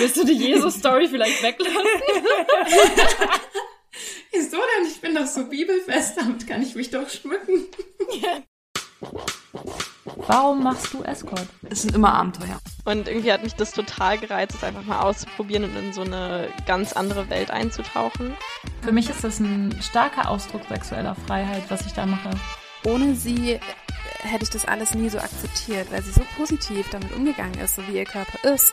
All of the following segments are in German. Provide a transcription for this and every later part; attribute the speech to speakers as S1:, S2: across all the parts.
S1: Willst du die Jesus-Story vielleicht weglassen?
S2: Wieso denn? Ich bin doch so bibelfest, damit kann ich mich doch schmücken.
S3: Warum machst du Escort?
S2: Es sind immer Abenteuer.
S1: Und irgendwie hat mich das total gereizt, es einfach mal auszuprobieren und in so eine ganz andere Welt einzutauchen.
S3: Für mich ist das ein starker Ausdruck sexueller Freiheit, was ich da mache.
S4: Ohne sie hätte ich das alles nie so akzeptiert, weil sie so positiv damit umgegangen ist, so wie ihr Körper ist.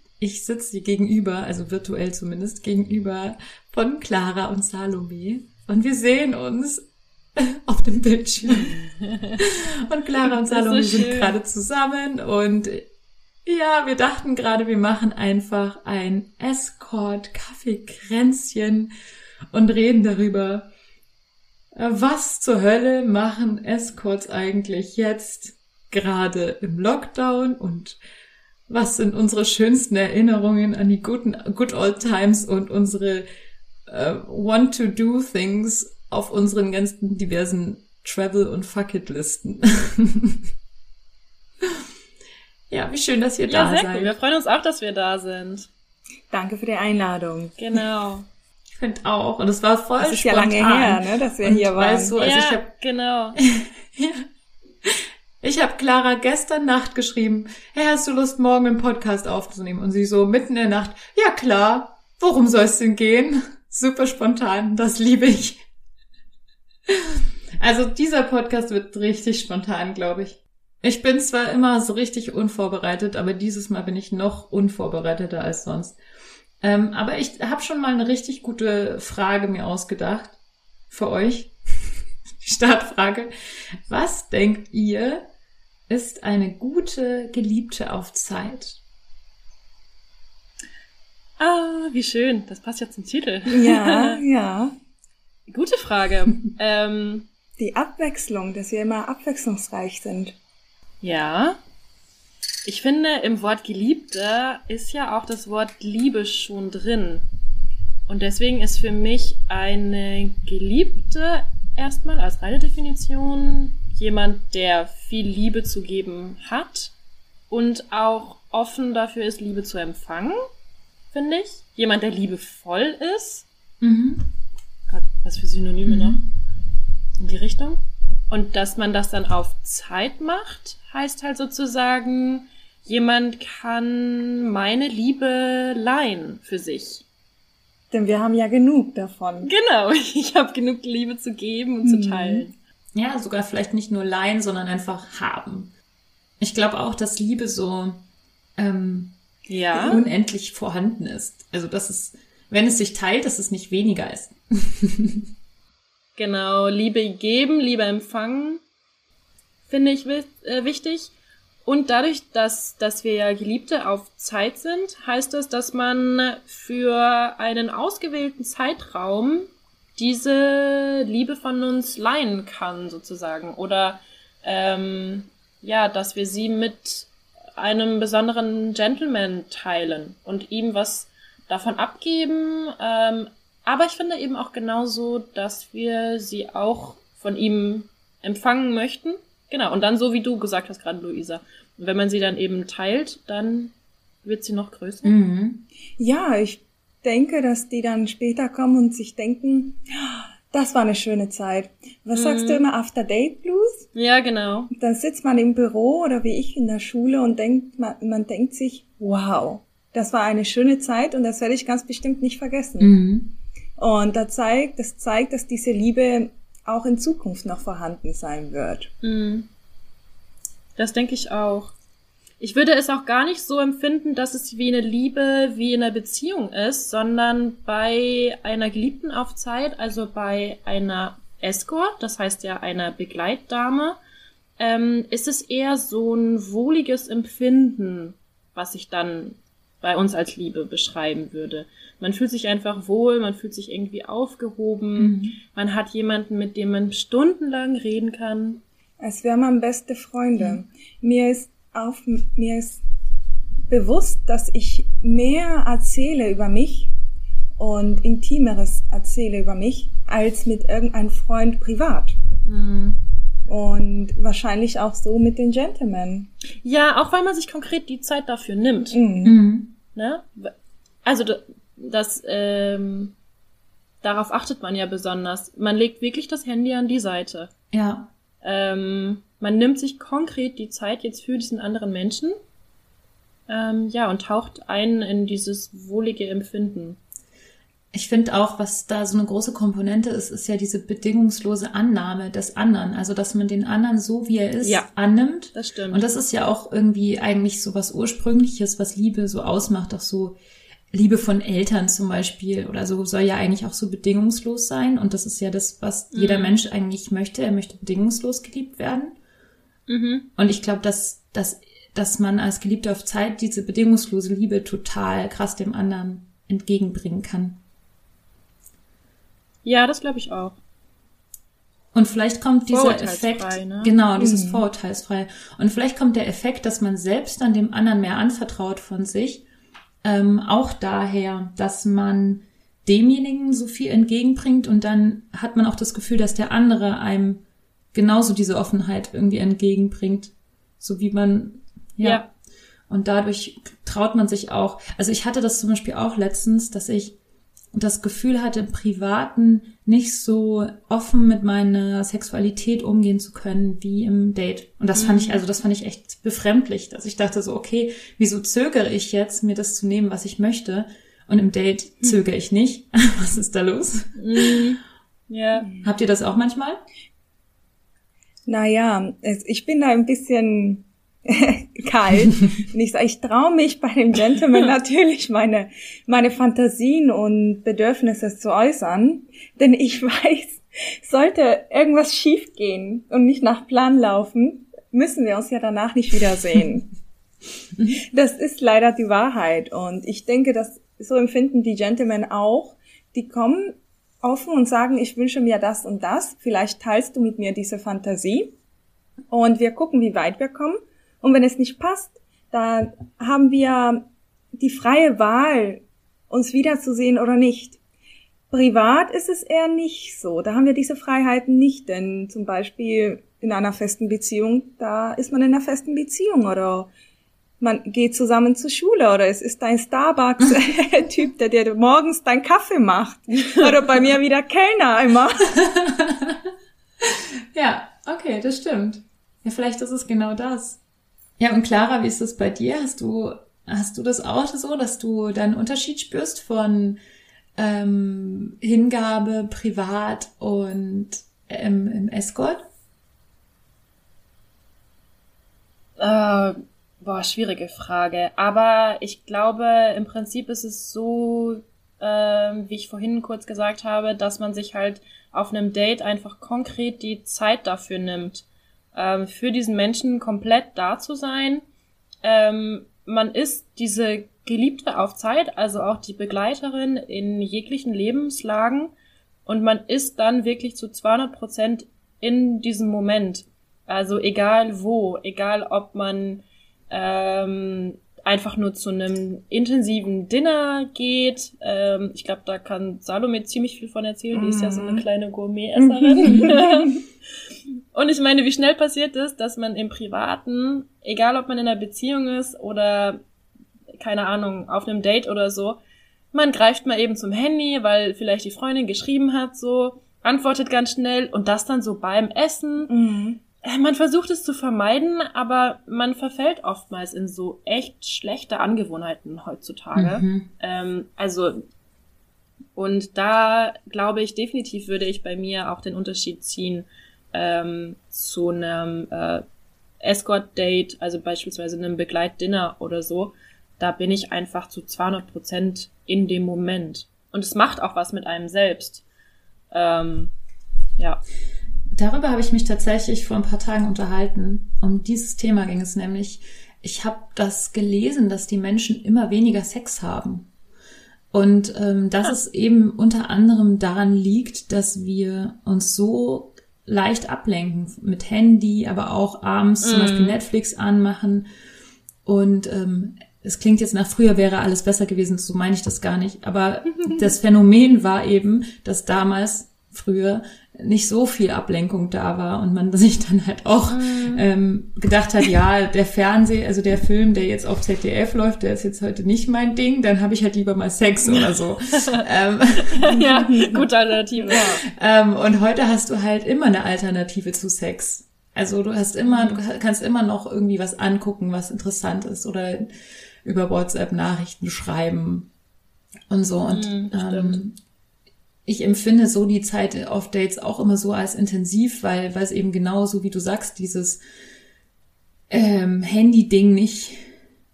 S2: ich sitze gegenüber, also virtuell zumindest, gegenüber von Clara und Salome. Und wir sehen uns auf dem Bildschirm. Und Clara und Salome so sind gerade zusammen und ja, wir dachten gerade, wir machen einfach ein Escort-Kaffeekränzchen und reden darüber, was zur Hölle machen Escorts eigentlich jetzt gerade im Lockdown und was sind unsere schönsten Erinnerungen an die guten, good old times und unsere uh, want to do things auf unseren ganzen diversen Travel- und Fuck-It-Listen. ja, wie schön, dass ihr
S1: ja,
S2: da
S1: sehr
S2: seid.
S1: Cool. Wir freuen uns auch, dass wir da sind.
S5: Danke für die Einladung.
S1: Genau.
S2: Ich finde auch. Und es war voll
S5: Das ist
S2: spontan.
S5: ja lange her, ne, dass wir
S2: Und
S5: hier waren.
S2: Weißt du, also
S1: ja,
S2: ich habe
S1: genau.
S2: ja. Ich habe Clara gestern Nacht geschrieben, hey, hast du Lust, morgen einen Podcast aufzunehmen? Und sie so mitten in der Nacht, ja klar, worum soll es denn gehen? Super spontan, das liebe ich. Also dieser Podcast wird richtig spontan, glaube ich. Ich bin zwar immer so richtig unvorbereitet, aber dieses Mal bin ich noch unvorbereiteter als sonst. Ähm, aber ich habe schon mal eine richtig gute Frage mir ausgedacht für euch. Startfrage. Was denkt ihr, ist eine gute Geliebte auf Zeit?
S1: Ah, wie schön. Das passt ja zum Titel.
S5: Ja, ja.
S1: Gute Frage. ähm,
S5: Die Abwechslung, dass wir immer abwechslungsreich sind.
S1: ja. Ich finde, im Wort Geliebte ist ja auch das Wort Liebe schon drin. Und deswegen ist für mich eine Geliebte erstmal als reine Definition jemand, der viel Liebe zu geben hat und auch offen dafür ist, Liebe zu empfangen, finde ich. Jemand, der liebevoll ist.
S2: Mhm.
S1: Gott, was für Synonyme noch? In die Richtung. Und dass man das dann auf Zeit macht, heißt halt sozusagen, jemand kann meine Liebe leihen für sich.
S5: Denn wir haben ja genug davon.
S1: Genau, ich habe genug Liebe zu geben und zu teilen.
S2: Ja, sogar vielleicht nicht nur leihen, sondern einfach haben. Ich glaube auch, dass Liebe so ähm,
S1: Ja.
S2: unendlich vorhanden ist. Also dass es, wenn es sich teilt, dass es nicht weniger ist.
S1: Genau, Liebe geben, Liebe empfangen, finde ich äh, wichtig. Und dadurch, dass, dass wir ja Geliebte auf Zeit sind, heißt das, dass man für einen ausgewählten Zeitraum diese Liebe von uns leihen kann, sozusagen. Oder ähm, ja, dass wir sie mit einem besonderen Gentleman teilen und ihm was davon abgeben. Ähm, aber ich finde eben auch genauso, dass wir sie auch von ihm empfangen möchten. Genau, und dann so wie du gesagt hast gerade, Luisa. Und wenn man sie dann eben teilt, dann wird sie noch größer.
S2: Mhm.
S5: Ja, ich denke, dass die dann später kommen und sich denken, "Ah, das war eine schöne Zeit. Was sagst du immer, After Date Blues?
S1: Ja, genau.
S5: Dann sitzt man im Büro oder wie ich in der Schule und denkt, man, man denkt sich, wow, das war eine schöne Zeit und das werde ich ganz bestimmt nicht vergessen.
S2: Mhm.
S5: Und da zeigt, das zeigt, dass diese Liebe auch in Zukunft noch vorhanden sein wird.
S1: Mhm. Das denke ich auch. Ich würde es auch gar nicht so empfinden, dass es wie eine Liebe, wie in einer Beziehung ist, sondern bei einer Geliebten auf Zeit, also bei einer Escort, das heißt ja einer Begleitdame, ähm, ist es eher so ein wohliges Empfinden, was ich dann bei uns als Liebe beschreiben würde. Man fühlt sich einfach wohl, man fühlt sich irgendwie aufgehoben,
S2: Mhm.
S1: man hat jemanden, mit dem man stundenlang reden kann.
S5: Als wäre man beste Freunde. Mir ist auf, mir ist bewusst, dass ich mehr erzähle über mich und intimeres erzähle über mich als mit irgendeinem Freund privat. Und wahrscheinlich auch so mit den Gentlemen.
S1: Ja, auch weil man sich konkret die Zeit dafür nimmt.
S5: Mhm.
S2: Mhm.
S1: Ne? Also das, ähm, darauf achtet man ja besonders. Man legt wirklich das Handy an die Seite.
S2: Ja.
S1: Ähm, man nimmt sich konkret die Zeit jetzt für diesen anderen Menschen. Ähm, ja, und taucht ein in dieses wohlige Empfinden.
S2: Ich finde auch, was da so eine große Komponente ist, ist ja diese bedingungslose Annahme des anderen. Also, dass man den anderen so, wie er ist,
S1: Ja.
S2: annimmt.
S1: Das stimmt.
S2: Und das ist ja auch irgendwie eigentlich so was Ursprüngliches, was Liebe so ausmacht. Auch so Liebe von Eltern zum Beispiel oder so soll ja eigentlich auch so bedingungslos sein. Und das ist ja das, was jeder
S1: Mhm.
S2: Mensch eigentlich möchte. Er möchte bedingungslos geliebt werden.
S1: mhm.
S2: Und ich glaube, dass, dass, dass man als Geliebter auf Zeit diese bedingungslose Liebe total krass dem anderen entgegenbringen kann.
S1: Ja, das glaube ich auch.
S2: Und vielleicht kommt dieser Effekt,
S1: ne?
S2: genau, dieses
S5: Mhm.
S2: Vorurteilsfrei. Und vielleicht kommt der Effekt, dass man selbst dann dem anderen mehr anvertraut von sich, ähm, auch daher, dass man demjenigen so viel entgegenbringt und dann hat man auch das Gefühl, dass der andere einem genauso diese Offenheit irgendwie entgegenbringt, so wie man, ja.
S1: Ja.
S2: Und dadurch traut man sich auch. Also ich hatte das zum Beispiel auch letztens, dass ich das Gefühl hatte, im Privaten nicht so offen mit meiner Sexualität umgehen zu können wie im Date. Und das fand ich, also das fand ich echt befremdlich, dass ich dachte so, okay, wieso zögere ich jetzt, mir das zu nehmen, was ich möchte? Und im Date zögere ich nicht. Was ist da los?
S1: Mhm. Ja.
S2: Habt ihr das auch manchmal?
S5: Naja, ich bin da ein bisschen kalt. Und ich sage, ich traue mich bei dem Gentleman natürlich meine, meine Fantasien und Bedürfnisse zu äußern. Denn ich weiß, sollte irgendwas schiefgehen und nicht nach Plan laufen, müssen wir uns ja danach nicht wiedersehen. Das ist leider die Wahrheit. Und ich denke, dass so empfinden die Gentlemen auch. Die kommen offen und sagen, ich wünsche mir das und das. Vielleicht teilst du mit mir diese Fantasie. Und wir gucken, wie weit wir kommen. Und wenn es nicht passt, dann haben wir die freie Wahl, uns wiederzusehen oder nicht. Privat ist es eher nicht so. Da haben wir diese Freiheiten nicht, denn zum Beispiel in einer festen Beziehung, da ist man in einer festen Beziehung oder man geht zusammen zur Schule oder es ist ein Starbucks-Typ, der dir morgens deinen Kaffee macht. Oder bei mir wieder Kellner immer.
S2: Ja, okay, das stimmt. Ja, vielleicht ist es genau das. Ja, und Clara, wie ist das bei dir? Hast du, hast du das auch so, dass du da einen Unterschied spürst von ähm, Hingabe, privat und ähm, im Escort?
S1: Äh, boah, schwierige Frage. Aber ich glaube, im Prinzip ist es so, ähm, wie ich vorhin kurz gesagt habe, dass man sich halt auf einem Date einfach konkret die Zeit dafür nimmt, ähm, für diesen Menschen komplett da zu sein. Ähm, man ist diese Geliebte auf Zeit, also auch die Begleiterin in jeglichen Lebenslagen und man ist dann wirklich zu 200 Prozent in diesem Moment. Also egal wo, egal ob man ähm, einfach nur zu einem intensiven Dinner geht. Ähm, ich glaube, da kann Salome ziemlich viel von erzählen. Die ist ja so eine kleine Gourmet-Esserin. Und ich meine, wie schnell passiert es, dass man im Privaten, egal ob man in einer Beziehung ist oder keine Ahnung, auf einem Date oder so, man greift mal eben zum Handy, weil vielleicht die Freundin geschrieben hat, so, antwortet ganz schnell und das dann so beim Essen.
S5: Mhm.
S1: Äh, Man versucht es zu vermeiden, aber man verfällt oftmals in so echt schlechte Angewohnheiten heutzutage.
S2: Mhm.
S1: Ähm, also, und da glaube ich definitiv würde ich bei mir auch den Unterschied ziehen ähm, zu einem äh, Escort-Date, also beispielsweise einem Begleitdinner oder so. Da bin ich einfach zu 200 Prozent in dem Moment. Und es macht auch was mit einem selbst. Ähm, ja.
S2: Darüber habe ich mich tatsächlich vor ein paar Tagen unterhalten. Um dieses Thema ging es nämlich. ich habe das gelesen, dass die Menschen immer weniger Sex haben. Und ähm, dass
S1: Ah.
S2: es eben unter anderem daran liegt, dass wir uns so leicht ablenken mit Handy, aber auch abends zum
S1: Mm.
S2: Beispiel Netflix anmachen. Und ähm, es klingt jetzt nach früher wäre alles besser gewesen, so meine ich das gar nicht. Aber das Phänomen war eben, dass damals, früher, nicht so viel Ablenkung da war und man sich dann halt auch ähm, gedacht hat, ja, der Fernseh, also der Film, der jetzt auf ZDF läuft, der ist jetzt heute nicht mein Ding, dann habe ich halt lieber mal Sex oder so. ähm,
S1: ja, gute Alternative.
S2: ähm, und heute hast du halt immer eine Alternative zu Sex. Also du hast immer, du kannst immer noch irgendwie was angucken, was interessant ist oder über WhatsApp Nachrichten schreiben und so. Und
S1: Mhm,
S2: ähm, ich empfinde so die Zeit auf Dates auch immer so als intensiv, weil, weil es eben genauso, wie du sagst, dieses ähm, Handy-Ding nicht,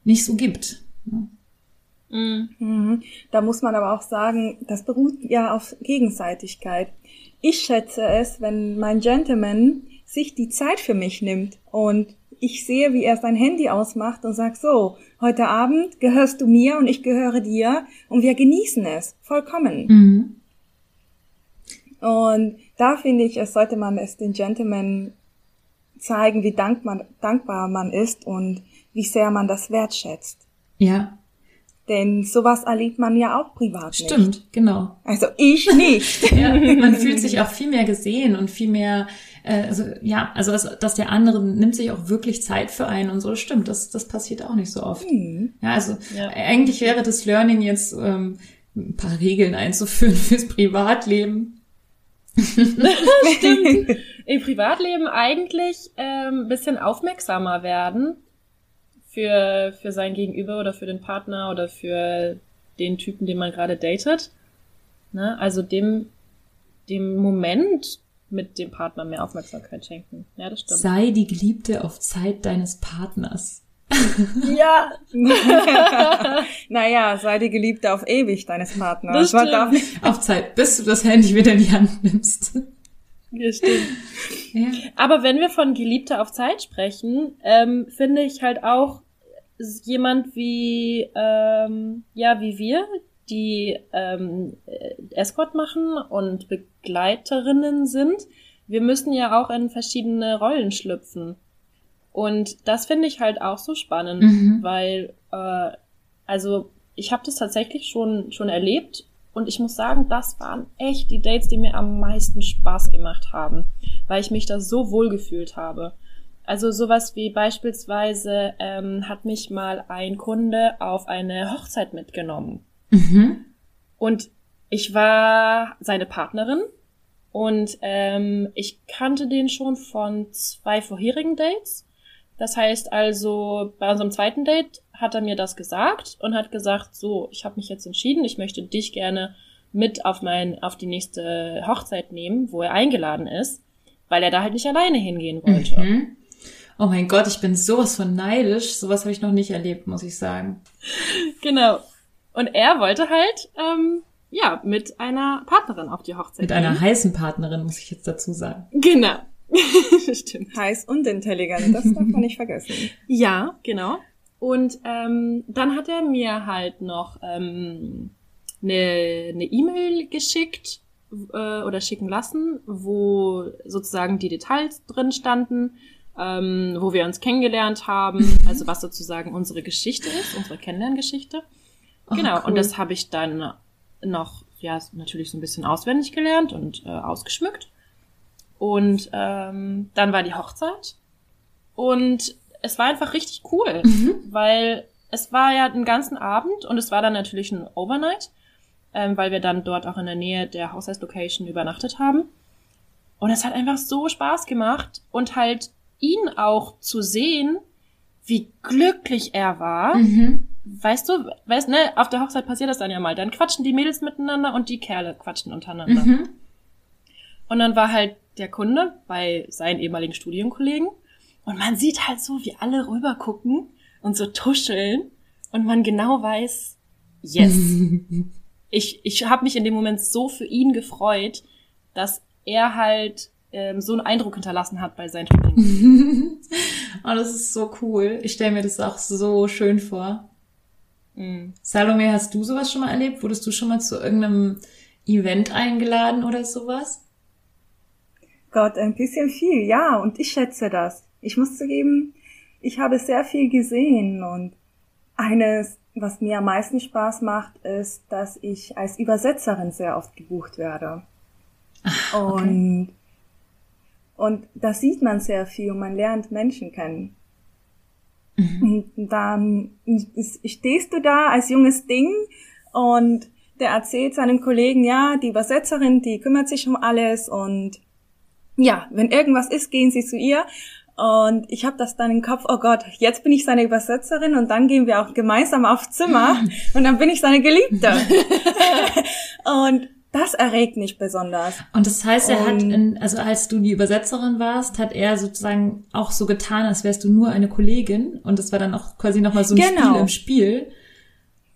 S2: nicht so gibt.
S1: Mhm.
S5: Mhm. Da muss man aber auch sagen, das beruht ja auf Gegenseitigkeit. Ich schätze es, wenn mein Gentleman sich die Zeit für mich nimmt und ich sehe, wie er sein Handy ausmacht und sagt, so, heute Abend gehörst du mir und ich gehöre dir und wir genießen es vollkommen.
S2: Mhm.
S5: Und da finde ich, es sollte man es den Gentlemen zeigen, wie dank man, dankbar man ist und wie sehr man das wertschätzt.
S2: Ja,
S5: Denn sowas erlebt man ja auch privat nicht.
S2: stimmt, genau.
S5: Also ich nicht.
S2: Ja, man fühlt sich auch viel mehr gesehen und viel mehr, äh, also ja, also dass, dass der andere nimmt sich auch wirklich Zeit für einen und so, stimmt, das, das passiert auch nicht so oft.
S5: Hm.
S2: Ja, also
S1: Ja.
S2: eigentlich wäre das Learning jetzt ähm, ein paar Regeln einzuführen fürs Privatleben.
S1: Im Privatleben eigentlich ähm, ein bisschen aufmerksamer werden für, für sein Gegenüber oder für den Partner oder für den Typen, den man gerade datet. Ne? Also dem, dem Moment mit dem Partner mehr Aufmerksamkeit schenken. Ja, das stimmt.
S2: Sei die Geliebte auf Zeit deines Partners.
S1: Ja,
S5: naja, sei die Geliebte auf ewig deines Partners.
S1: Das
S5: darf nicht-
S2: Auf Zeit, bis du das Handy wieder in die Hand nimmst.
S1: das stimmt.
S2: Ja.
S1: Aber wenn wir von Geliebter auf Zeit sprechen, ähm, finde ich halt auch jemand wie, ähm, ja, wie wir, die ähm, äh, Escort machen und Begleiterinnen sind. Wir müssen ja auch in verschiedene Rollen schlüpfen. Und das finde ich halt auch so spannend,
S2: Mhm.
S1: weil, äh, also ich habe das tatsächlich schon, schon erlebt und ich muss sagen, das waren echt die Dates, die mir am meisten Spaß gemacht haben, weil ich mich da so wohl gefühlt habe. Also sowas wie beispielsweise ähm, hat mich mal ein Kunde auf eine Hochzeit mitgenommen.
S2: Mhm.
S1: Und ich war seine Partnerin und ähm, ich kannte den schon von zwei vorherigen Dates. Das heißt also, bei unserem zweiten Date hat er mir das gesagt und hat gesagt, so, ich habe mich jetzt entschieden, ich möchte dich gerne mit auf mein, auf die nächste Hochzeit nehmen, wo er eingeladen ist, weil er da halt nicht alleine hingehen wollte.
S2: Mhm. Oh mein Gott, ich bin sowas von neidisch. Sowas habe ich noch nicht erlebt, muss ich sagen.
S1: Genau. Und er wollte halt, ähm, ja, mit einer Partnerin auf die Hochzeit
S2: Mit einer
S1: gehen.
S2: heißen Partnerin, muss ich jetzt dazu sagen.
S1: Genau. Stimmt.
S5: heiß und intelligent, das darf man nicht vergessen.
S1: Ja, genau. Und ähm, dann hat er mir halt noch ähm, eine eine E-Mail geschickt äh, oder schicken lassen, wo sozusagen die Details drin standen, ähm, wo wir uns kennengelernt haben, also was sozusagen unsere Geschichte ist, unsere Kennenlerngeschichte.
S2: Oh,
S1: genau,
S2: cool.
S1: und das habe ich dann noch, ja, natürlich so ein bisschen auswendig gelernt und äh, ausgeschmückt. Und ähm, dann war die Hochzeit. Und es war einfach richtig cool,
S2: Mhm.
S1: weil es war ja den ganzen Abend und es war dann natürlich ein Overnight, ähm, weil wir dann dort auch in der Nähe der Haushaltslocation übernachtet haben. Und es hat einfach so Spaß gemacht und halt ihn auch zu sehen, wie glücklich er war.
S2: Mhm.
S1: Weißt du, weißt ne, auf der Hochzeit passiert das dann ja mal. Dann quatschen die Mädels miteinander und die Kerle quatschen untereinander.
S2: Mhm.
S1: Und dann war halt der Kunde bei seinen ehemaligen Studienkollegen und man sieht halt so, wie alle rüber gucken und so tuscheln und man genau weiß, yes. Ich, ich habe mich in dem Moment so für ihn gefreut, dass er halt ähm, so einen Eindruck hinterlassen hat bei seinen Studenten.
S2: oh, das ist so cool. Ich stelle mir das auch so schön vor.
S1: Mhm.
S2: Salome, hast du sowas schon mal erlebt? Wurdest du schon mal zu irgendeinem Event eingeladen oder sowas?
S5: Gott, ein bisschen viel, ja, und ich schätze das. Ich muss zugeben, ich habe sehr viel gesehen und eines, was mir am meisten Spaß macht, ist, dass ich als Übersetzerin sehr oft gebucht werde.
S2: okay.
S5: Und, und da sieht man sehr viel und man lernt Menschen kennen. Und dann stehst du da als junges Ding und der erzählt seinen Kollegen, ja, die Übersetzerin, die kümmert sich um alles und ja, wenn irgendwas ist, gehen sie zu ihr. Und ich habe das dann im Kopf, oh Gott, jetzt bin ich seine Übersetzerin und dann gehen wir auch gemeinsam auf Zimmer und dann bin ich seine Geliebte. und das erregt mich besonders.
S2: Und das heißt, er hat,
S5: Und-
S2: in, also als du die Übersetzerin warst, hat er sozusagen auch so getan, als wärst du nur eine Kollegin. Und das war dann auch quasi nochmal so ein
S5: Genau.
S2: Spiel im Spiel.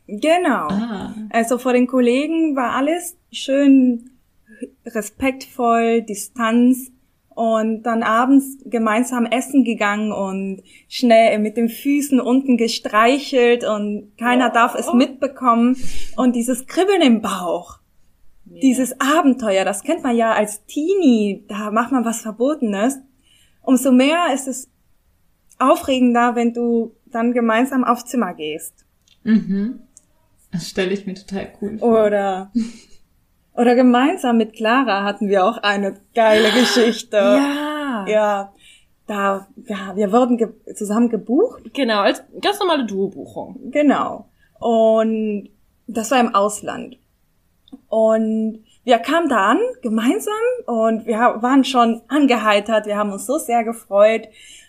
S5: Genau.
S2: Ah.
S5: Also vor den Kollegen war alles schön respektvoll, Distanz und dann abends gemeinsam essen gegangen und schnell mit den Füßen unten gestreichelt und keiner darf es mitbekommen und dieses Kribbeln im Bauch. Dieses Abenteuer, das kennt man ja als Teenie, da macht man was Verbotenes. Umso mehr ist es aufregender, wenn du dann gemeinsam aufs Zimmer gehst.
S2: Mhm. Das stelle ich mir total cool vor.
S5: Oder, oder gemeinsam mit Clara hatten wir auch eine geile Geschichte.
S1: Ja.
S5: Ja. Da, ja, wir wurden ge zusammen gebucht.
S1: Genau, als ganz normale Duo-Buchung.
S5: Genau. Und das war im Ausland. Und wir kamen da an, gemeinsam, und wir waren schon angeheitert, wir haben uns so sehr gefreut.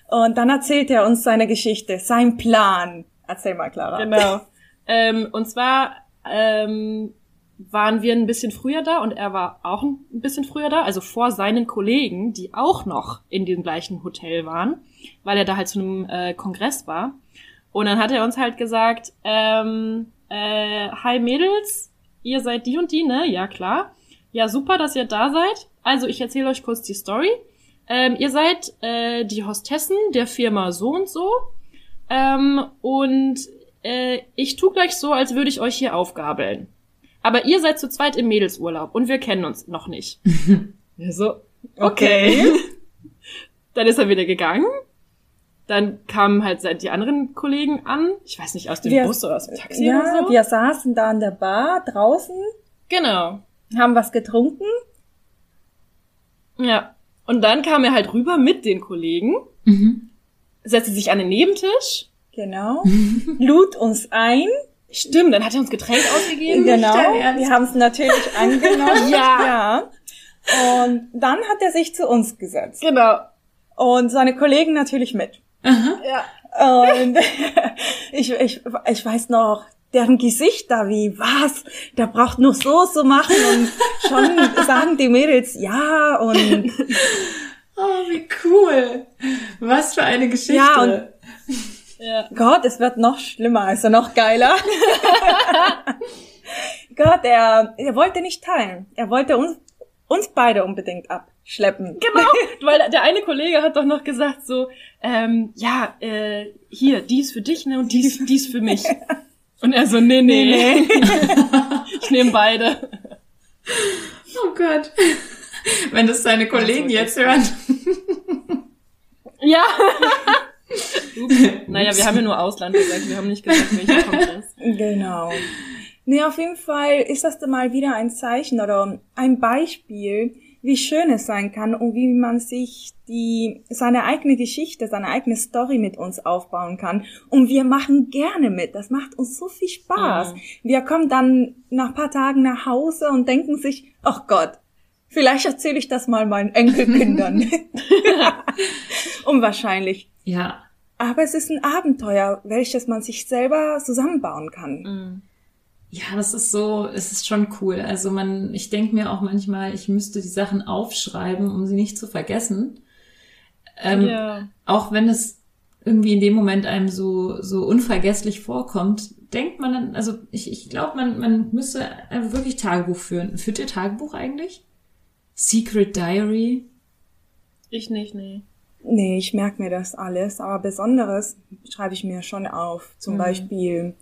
S5: Und dann erzählt er uns seine Geschichte, sein Plan. Erzähl mal, Clara.
S1: Genau. ähm, und zwar ähm, waren wir ein bisschen früher da und er war auch ein bisschen früher da, also vor seinen Kollegen, die auch noch in dem gleichen Hotel waren, weil er da halt zu einem äh, Kongress war. Und dann hat er uns halt gesagt, ähm, äh, hi Mädels, ihr seid die und die, ne? Ja, klar. Ja, super, dass ihr da seid. Also ich erzähle euch kurz die Story. Ähm, ihr seid äh, die Hostessen der Firma so und so. Ähm, und äh, ich tu gleich so, als würde ich euch hier aufgabeln. Aber ihr seid zu zweit im Mädelsurlaub und wir kennen uns noch nicht. ja, so, okay. Dann ist er wieder gegangen. Dann kamen halt die anderen Kollegen an. Ich weiß nicht, aus dem
S5: Wir-
S1: Bus oder aus dem Taxi
S5: Ja,
S1: oder so.
S5: wir saßen da an der Bar draußen,
S1: Genau.
S5: haben was getrunken.
S1: Ja. Und dann kam er halt rüber mit den Kollegen,
S2: Mhm.
S1: setzte sich an den Nebentisch.
S5: Genau. Lud uns ein.
S1: Stimmt, dann hat er uns Getränk ausgegeben.
S5: Genau. Wir haben es natürlich angenommen. ja. Und dann hat er sich zu uns gesetzt.
S1: Genau.
S5: Und seine Kollegen natürlich mit.
S1: Ja.
S5: Und ich, ich, ich weiß noch, deren Gesichter wie, was? Der braucht nur so so machen und schon sagen die Mädels ja und
S2: Oh, wie cool. Was für eine Geschichte.
S5: Ja, und-
S1: Ja.
S5: Gott, es wird noch schlimmer, also noch geiler. Gott, er, er wollte nicht teilen. Er wollte uns, uns beide unbedingt abschleppen.
S1: Genau, weil der eine Kollege hat doch noch gesagt so, ähm, ja, äh, hier, die ist für dich, ne, und die ist, die ist für mich. Und er so, nee, nee, ich nehme beide.
S2: oh Gott. Wenn das seine Kollegen jetzt hören.
S1: Ja. Ups. Naja, wir haben ja nur Ausland gesagt, wir haben nicht gesagt, welcher Kongress.
S5: Genau. Nee, auf jeden Fall ist das mal wieder ein Zeichen oder ein Beispiel, wie schön es sein kann und wie man sich die, seine eigene Geschichte, seine eigene Story mit uns aufbauen kann. Und wir machen gerne mit. Das macht uns so viel Spaß.
S1: Mhm.
S5: Wir kommen dann nach ein paar Tagen nach Hause und denken sich, ach Gott, vielleicht erzähle ich das mal meinen Enkelkindern. Unwahrscheinlich.
S2: Ja.
S5: Aber es ist ein Abenteuer, welches man sich selber zusammenbauen kann.
S1: Mhm.
S2: Ja, das ist so, es ist schon cool. Also man, ich denke mir auch manchmal, ich müsste die Sachen aufschreiben, um sie nicht zu vergessen. Ähm,
S1: Ja.
S2: Auch wenn es irgendwie in dem Moment einem so, so unvergesslich vorkommt, denkt man dann, also ich, ich glaube, man, man müsste wirklich Tagebuch führen. Führt ihr Tagebuch eigentlich? Secret Diary?
S1: Ich nicht, nee.
S5: Nee, ich merke mir das alles, aber Besonderes schreibe ich mir schon auf. Zum
S1: Mhm.
S5: Beispiel,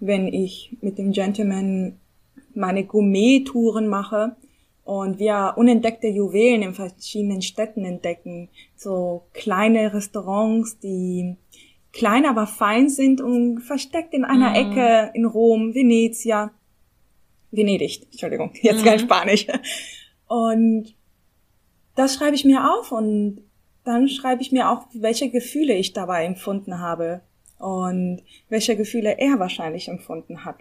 S5: wenn ich mit dem Gentleman meine Gourmet-Touren mache und wir unentdeckte Juwelen in verschiedenen Städten entdecken. So kleine Restaurants, die klein, aber fein sind und versteckt in einer
S1: Mhm.
S5: Ecke in Rom, Venezia. Venedig, Entschuldigung, jetzt kein
S1: Mhm.
S5: Spanisch. Und das schreibe ich mir auf und dann schreibe ich mir auch, welche Gefühle ich dabei empfunden habe und welche Gefühle er wahrscheinlich empfunden hat.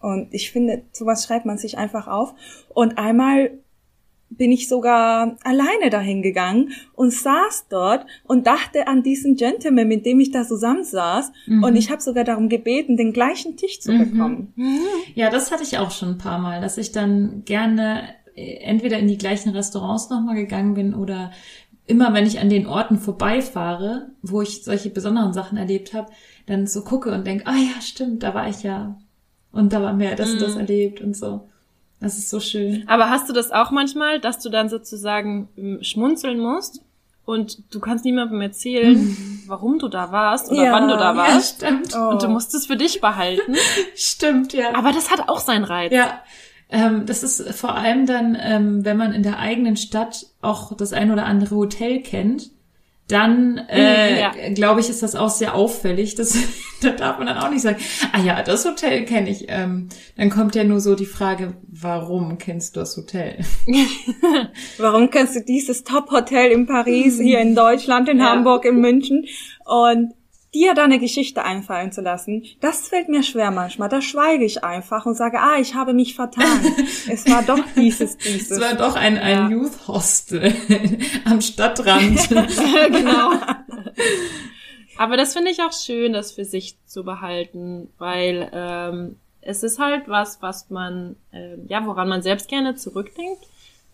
S5: Und ich finde, sowas schreibt man sich einfach auf. Und einmal bin ich sogar alleine dahin gegangen und saß dort und dachte an diesen Gentleman, mit dem ich da zusammensaß.
S2: Mhm.
S5: Und ich habe sogar darum gebeten, den gleichen Tisch zu
S2: Mhm.
S5: bekommen.
S2: Ja, das hatte ich auch schon ein paar Mal, dass ich dann gerne äh, entweder in die gleichen Restaurants nochmal gegangen bin oder immer, wenn ich an den Orten vorbeifahre, wo ich solche besonderen Sachen erlebt habe, dann so gucke und denke, ah ja, stimmt, da war ich ja. Und da war mehr das und das
S1: Mhm.
S2: erlebt und so. Das ist so schön.
S1: Aber hast du das auch manchmal, dass du dann sozusagen ähm, schmunzeln musst und du kannst niemandem erzählen, warum du da warst oder
S5: Ja,
S1: wann du da
S5: ja,
S1: warst?
S2: stimmt.
S5: Oh.
S1: Und du musst es für dich behalten.
S2: Stimmt, ja.
S1: Aber das hat auch seinen Reiz.
S2: Ja, ähm, das ist vor allem dann, ähm, wenn man in der eigenen Stadt auch das ein oder andere Hotel kennt, dann äh,
S1: Mhm, ja.
S2: glaube ich, ist das auch sehr auffällig. Das, da darf man dann auch nicht sagen, ah ja, das Hotel kenne ich. Ähm, dann kommt ja nur so die Frage, warum kennst du das Hotel?
S5: Warum kennst du dieses Top-Hotel in Paris, hier in Deutschland, in
S1: Ja.
S5: Hamburg, in München? Und dir da eine Geschichte einfallen zu lassen, das fällt mir schwer manchmal. Da schweige ich einfach und sage, ah, ich habe mich vertan. es war doch dieses, dieses.
S2: Es war doch ein, ein
S1: Ja.
S2: Youth Hostel am Stadtrand.
S1: genau. Aber das finde ich auch schön, das für sich zu behalten, weil ähm, es ist halt was, was man, ähm, ja, woran man selbst gerne zurückdenkt,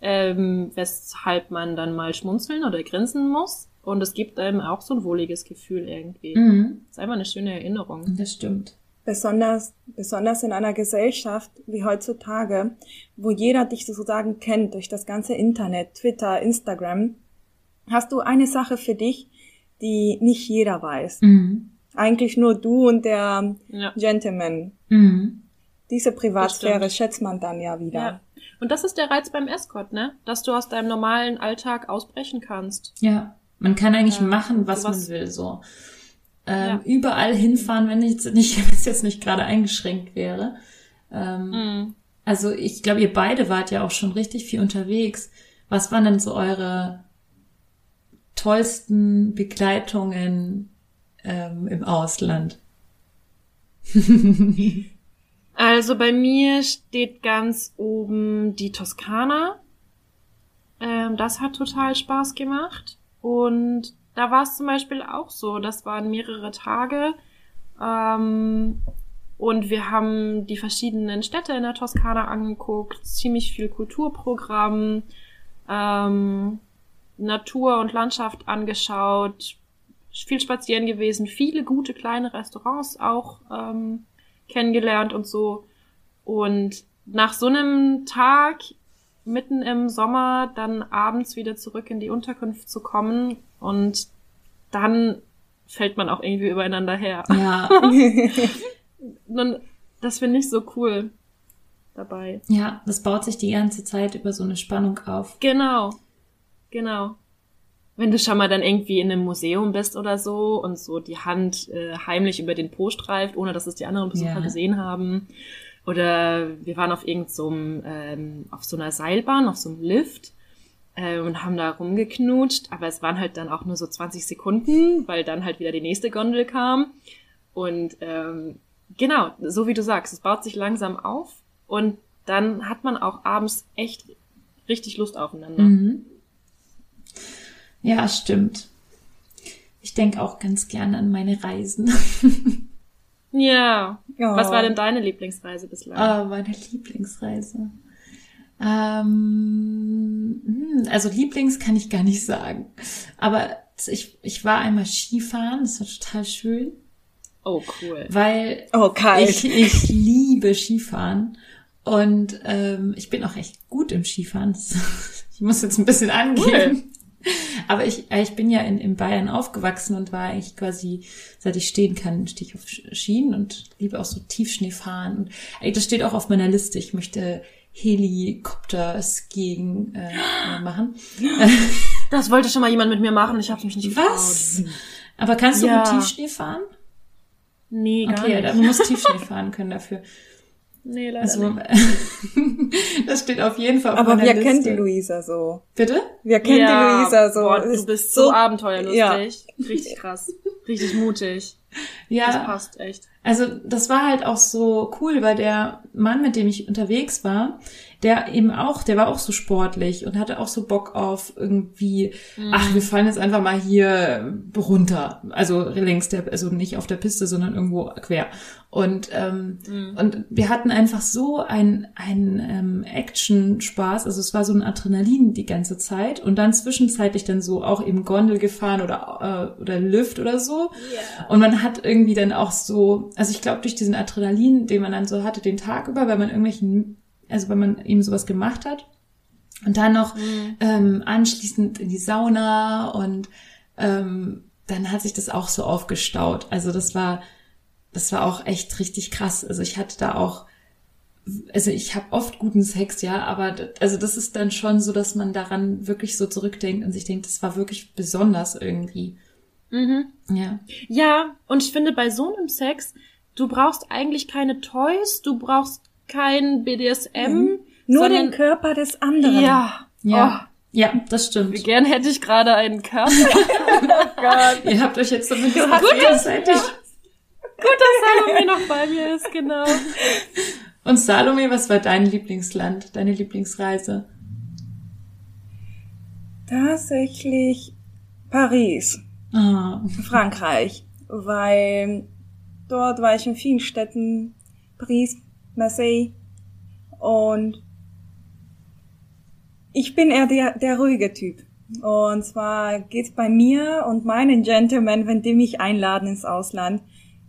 S1: ähm, weshalb man dann mal schmunzeln oder grinsen muss. Und es gibt einem auch so ein wohliges Gefühl irgendwie.
S2: mhm,
S1: ist einfach eine schöne Erinnerung.
S2: das stimmt.
S5: Besonders, besonders in einer Gesellschaft wie heutzutage, wo jeder dich sozusagen kennt durch das ganze Internet, Twitter, Instagram, hast du eine Sache für dich, die nicht jeder weiß.
S2: Mhm.
S5: Eigentlich nur du und der
S1: Ja.
S5: Gentleman.
S2: Mhm.
S5: Diese Privatsphäre schätzt man dann ja wieder.
S1: ja. Und das ist der Reiz beim Escort, ne? Dass du aus deinem normalen Alltag ausbrechen kannst.
S2: Ja, man kann eigentlich
S1: Ja,
S2: machen, was
S1: sowas-
S2: man will, so. Ähm,
S1: Ja.
S2: Überall hinfahren, wenn ich jetzt nicht, wenn es jetzt nicht gerade eingeschränkt wäre. Ähm,
S1: Mhm.
S2: Also ich glaube, ihr beide wart ja auch schon richtig viel unterwegs. Was waren denn so eure tollsten Begleitungen ähm, im Ausland?
S1: Also bei mir steht ganz oben die Toskana. Ähm, das hat total Spaß gemacht. Und da war es zum Beispiel auch so. Das waren mehrere Tage. Ähm, und wir haben die verschiedenen Städte in der Toskana angeguckt. Ziemlich viel Kulturprogramm. Ähm, Natur und Landschaft angeschaut. Viel spazieren gewesen. Viele gute kleine Restaurants auch. Ähm, kennengelernt und so. Und nach so einem Tag mitten im Sommer dann abends wieder zurück in die Unterkunft zu kommen und dann fällt man auch irgendwie übereinander her.
S2: Ja,
S1: Und das finde ich so cool dabei.
S2: ja, das baut sich die ganze Zeit über so eine Spannung auf.
S1: Genau. Genau. Wenn du schon mal dann irgendwie in einem Museum bist oder so und so die Hand äh, heimlich über den Po streift, ohne dass es die anderen Besucher
S2: Ja.
S1: gesehen haben. Oder wir waren auf irgend so einem, ähm, auf so einer Seilbahn, auf so einem Lift äh, und haben da rumgeknutscht, aber es waren halt dann auch nur so 20 Sekunden, weil dann halt wieder die nächste Gondel kam. Und ähm, genau, so wie du sagst, es baut sich langsam auf und dann hat man auch abends echt richtig Lust aufeinander.
S2: Mhm. Ja, stimmt. Ich denke auch ganz gerne an meine Reisen.
S1: Ja.
S5: Ja.
S1: Was war denn deine Lieblingsreise bislang?
S2: Ah, meine Lieblingsreise. Ähm, hm, also Lieblings kann ich gar nicht sagen. Aber ich, ich war einmal Skifahren, das war total schön,
S1: oh, cool.
S2: weil
S5: Oh, kalt.
S2: ich, ich liebe Skifahren und ähm, ich bin auch echt gut im Skifahren. Ich muss jetzt ein bisschen angeben. Aber ich, äh, ich bin ja in, in Bayern aufgewachsen und war eigentlich quasi, seit ich stehen kann, stehe ich auf Schienen und liebe auch so Tiefschnee fahren. Und ey, das steht auch auf meiner Liste. Ich möchte Helikopter-Skiing äh, machen.
S1: Das wollte schon mal jemand mit mir machen, ich habe mich nicht getraut.
S2: Was? Aber kannst du
S1: Ja.
S2: mit Tiefschnee fahren?
S1: Nee, gar
S2: Okay,
S1: nicht.
S2: dann musst Tiefschnee fahren können dafür.
S1: Nee, leider
S2: Also,
S1: nicht.
S2: das steht auf jeden Fall auf
S5: Aber
S2: meiner
S5: wir
S2: Liste.
S5: kennen die Luisa so.
S2: Bitte?
S5: Wir kennen die Luisa so.
S1: Boah, du
S5: Ist
S1: bist so, abenteuerlustig.
S5: Ja.
S1: Richtig krass. Richtig mutig. Das
S2: Ja,
S1: passt echt.
S2: also das war halt auch so cool, weil der Mann, mit dem ich unterwegs war, der eben auch, der war auch so sportlich und hatte auch so Bock auf irgendwie, ach, wir fahren jetzt einfach mal hier runter. Also längs der, also nicht auf der Piste, sondern irgendwo quer. Und, ähm, und wir hatten einfach so ein, ein ähm, Action-Spaß, also es war so ein Adrenalin die ganze Zeit und dann zwischenzeitlich dann so auch eben Gondel gefahren oder, äh, oder Lift oder so. Und man hat irgendwie dann auch so, also ich glaube durch diesen Adrenalin, den man dann so hatte den Tag über, weil man irgendwelchen, also wenn man eben sowas gemacht hat und dann noch ähm, anschließend in die Sauna und ähm, dann hat sich das auch so aufgestaut. Also das war, das war auch echt richtig krass. Also ich hatte da auch, also ich habe oft guten Sex, ja, aber also das ist dann schon so, dass man daran wirklich so zurückdenkt und sich denkt, das war wirklich besonders irgendwie.
S1: Mhm.
S2: Ja.
S1: Ja, und ich finde, bei so einem Sex, du brauchst eigentlich keine Toys, du brauchst kein BDSM.
S5: Nur
S1: sondern,
S5: den Körper des anderen.
S1: Ja.
S2: Ja. Ja, das
S1: Oh, wie
S2: stimmt.
S1: gern hätte ich gerade einen Körper. oh Gott.
S2: Ihr habt euch jetzt so ein bisschen
S1: hast
S2: gegenseitig.
S1: Gut, dass Salome noch bei mir ist, genau.
S2: Und Salome, was war dein Lieblingsland, deine Lieblingsreise?
S5: Tatsächlich Paris,
S2: Ah,
S5: Frankreich, weil dort war ich in vielen Städten, Paris, Marseille und ich bin eher der, der ruhige Typ. Und zwar geht's bei mir und meinen Gentlemen, wenn die mich einladen ins Ausland,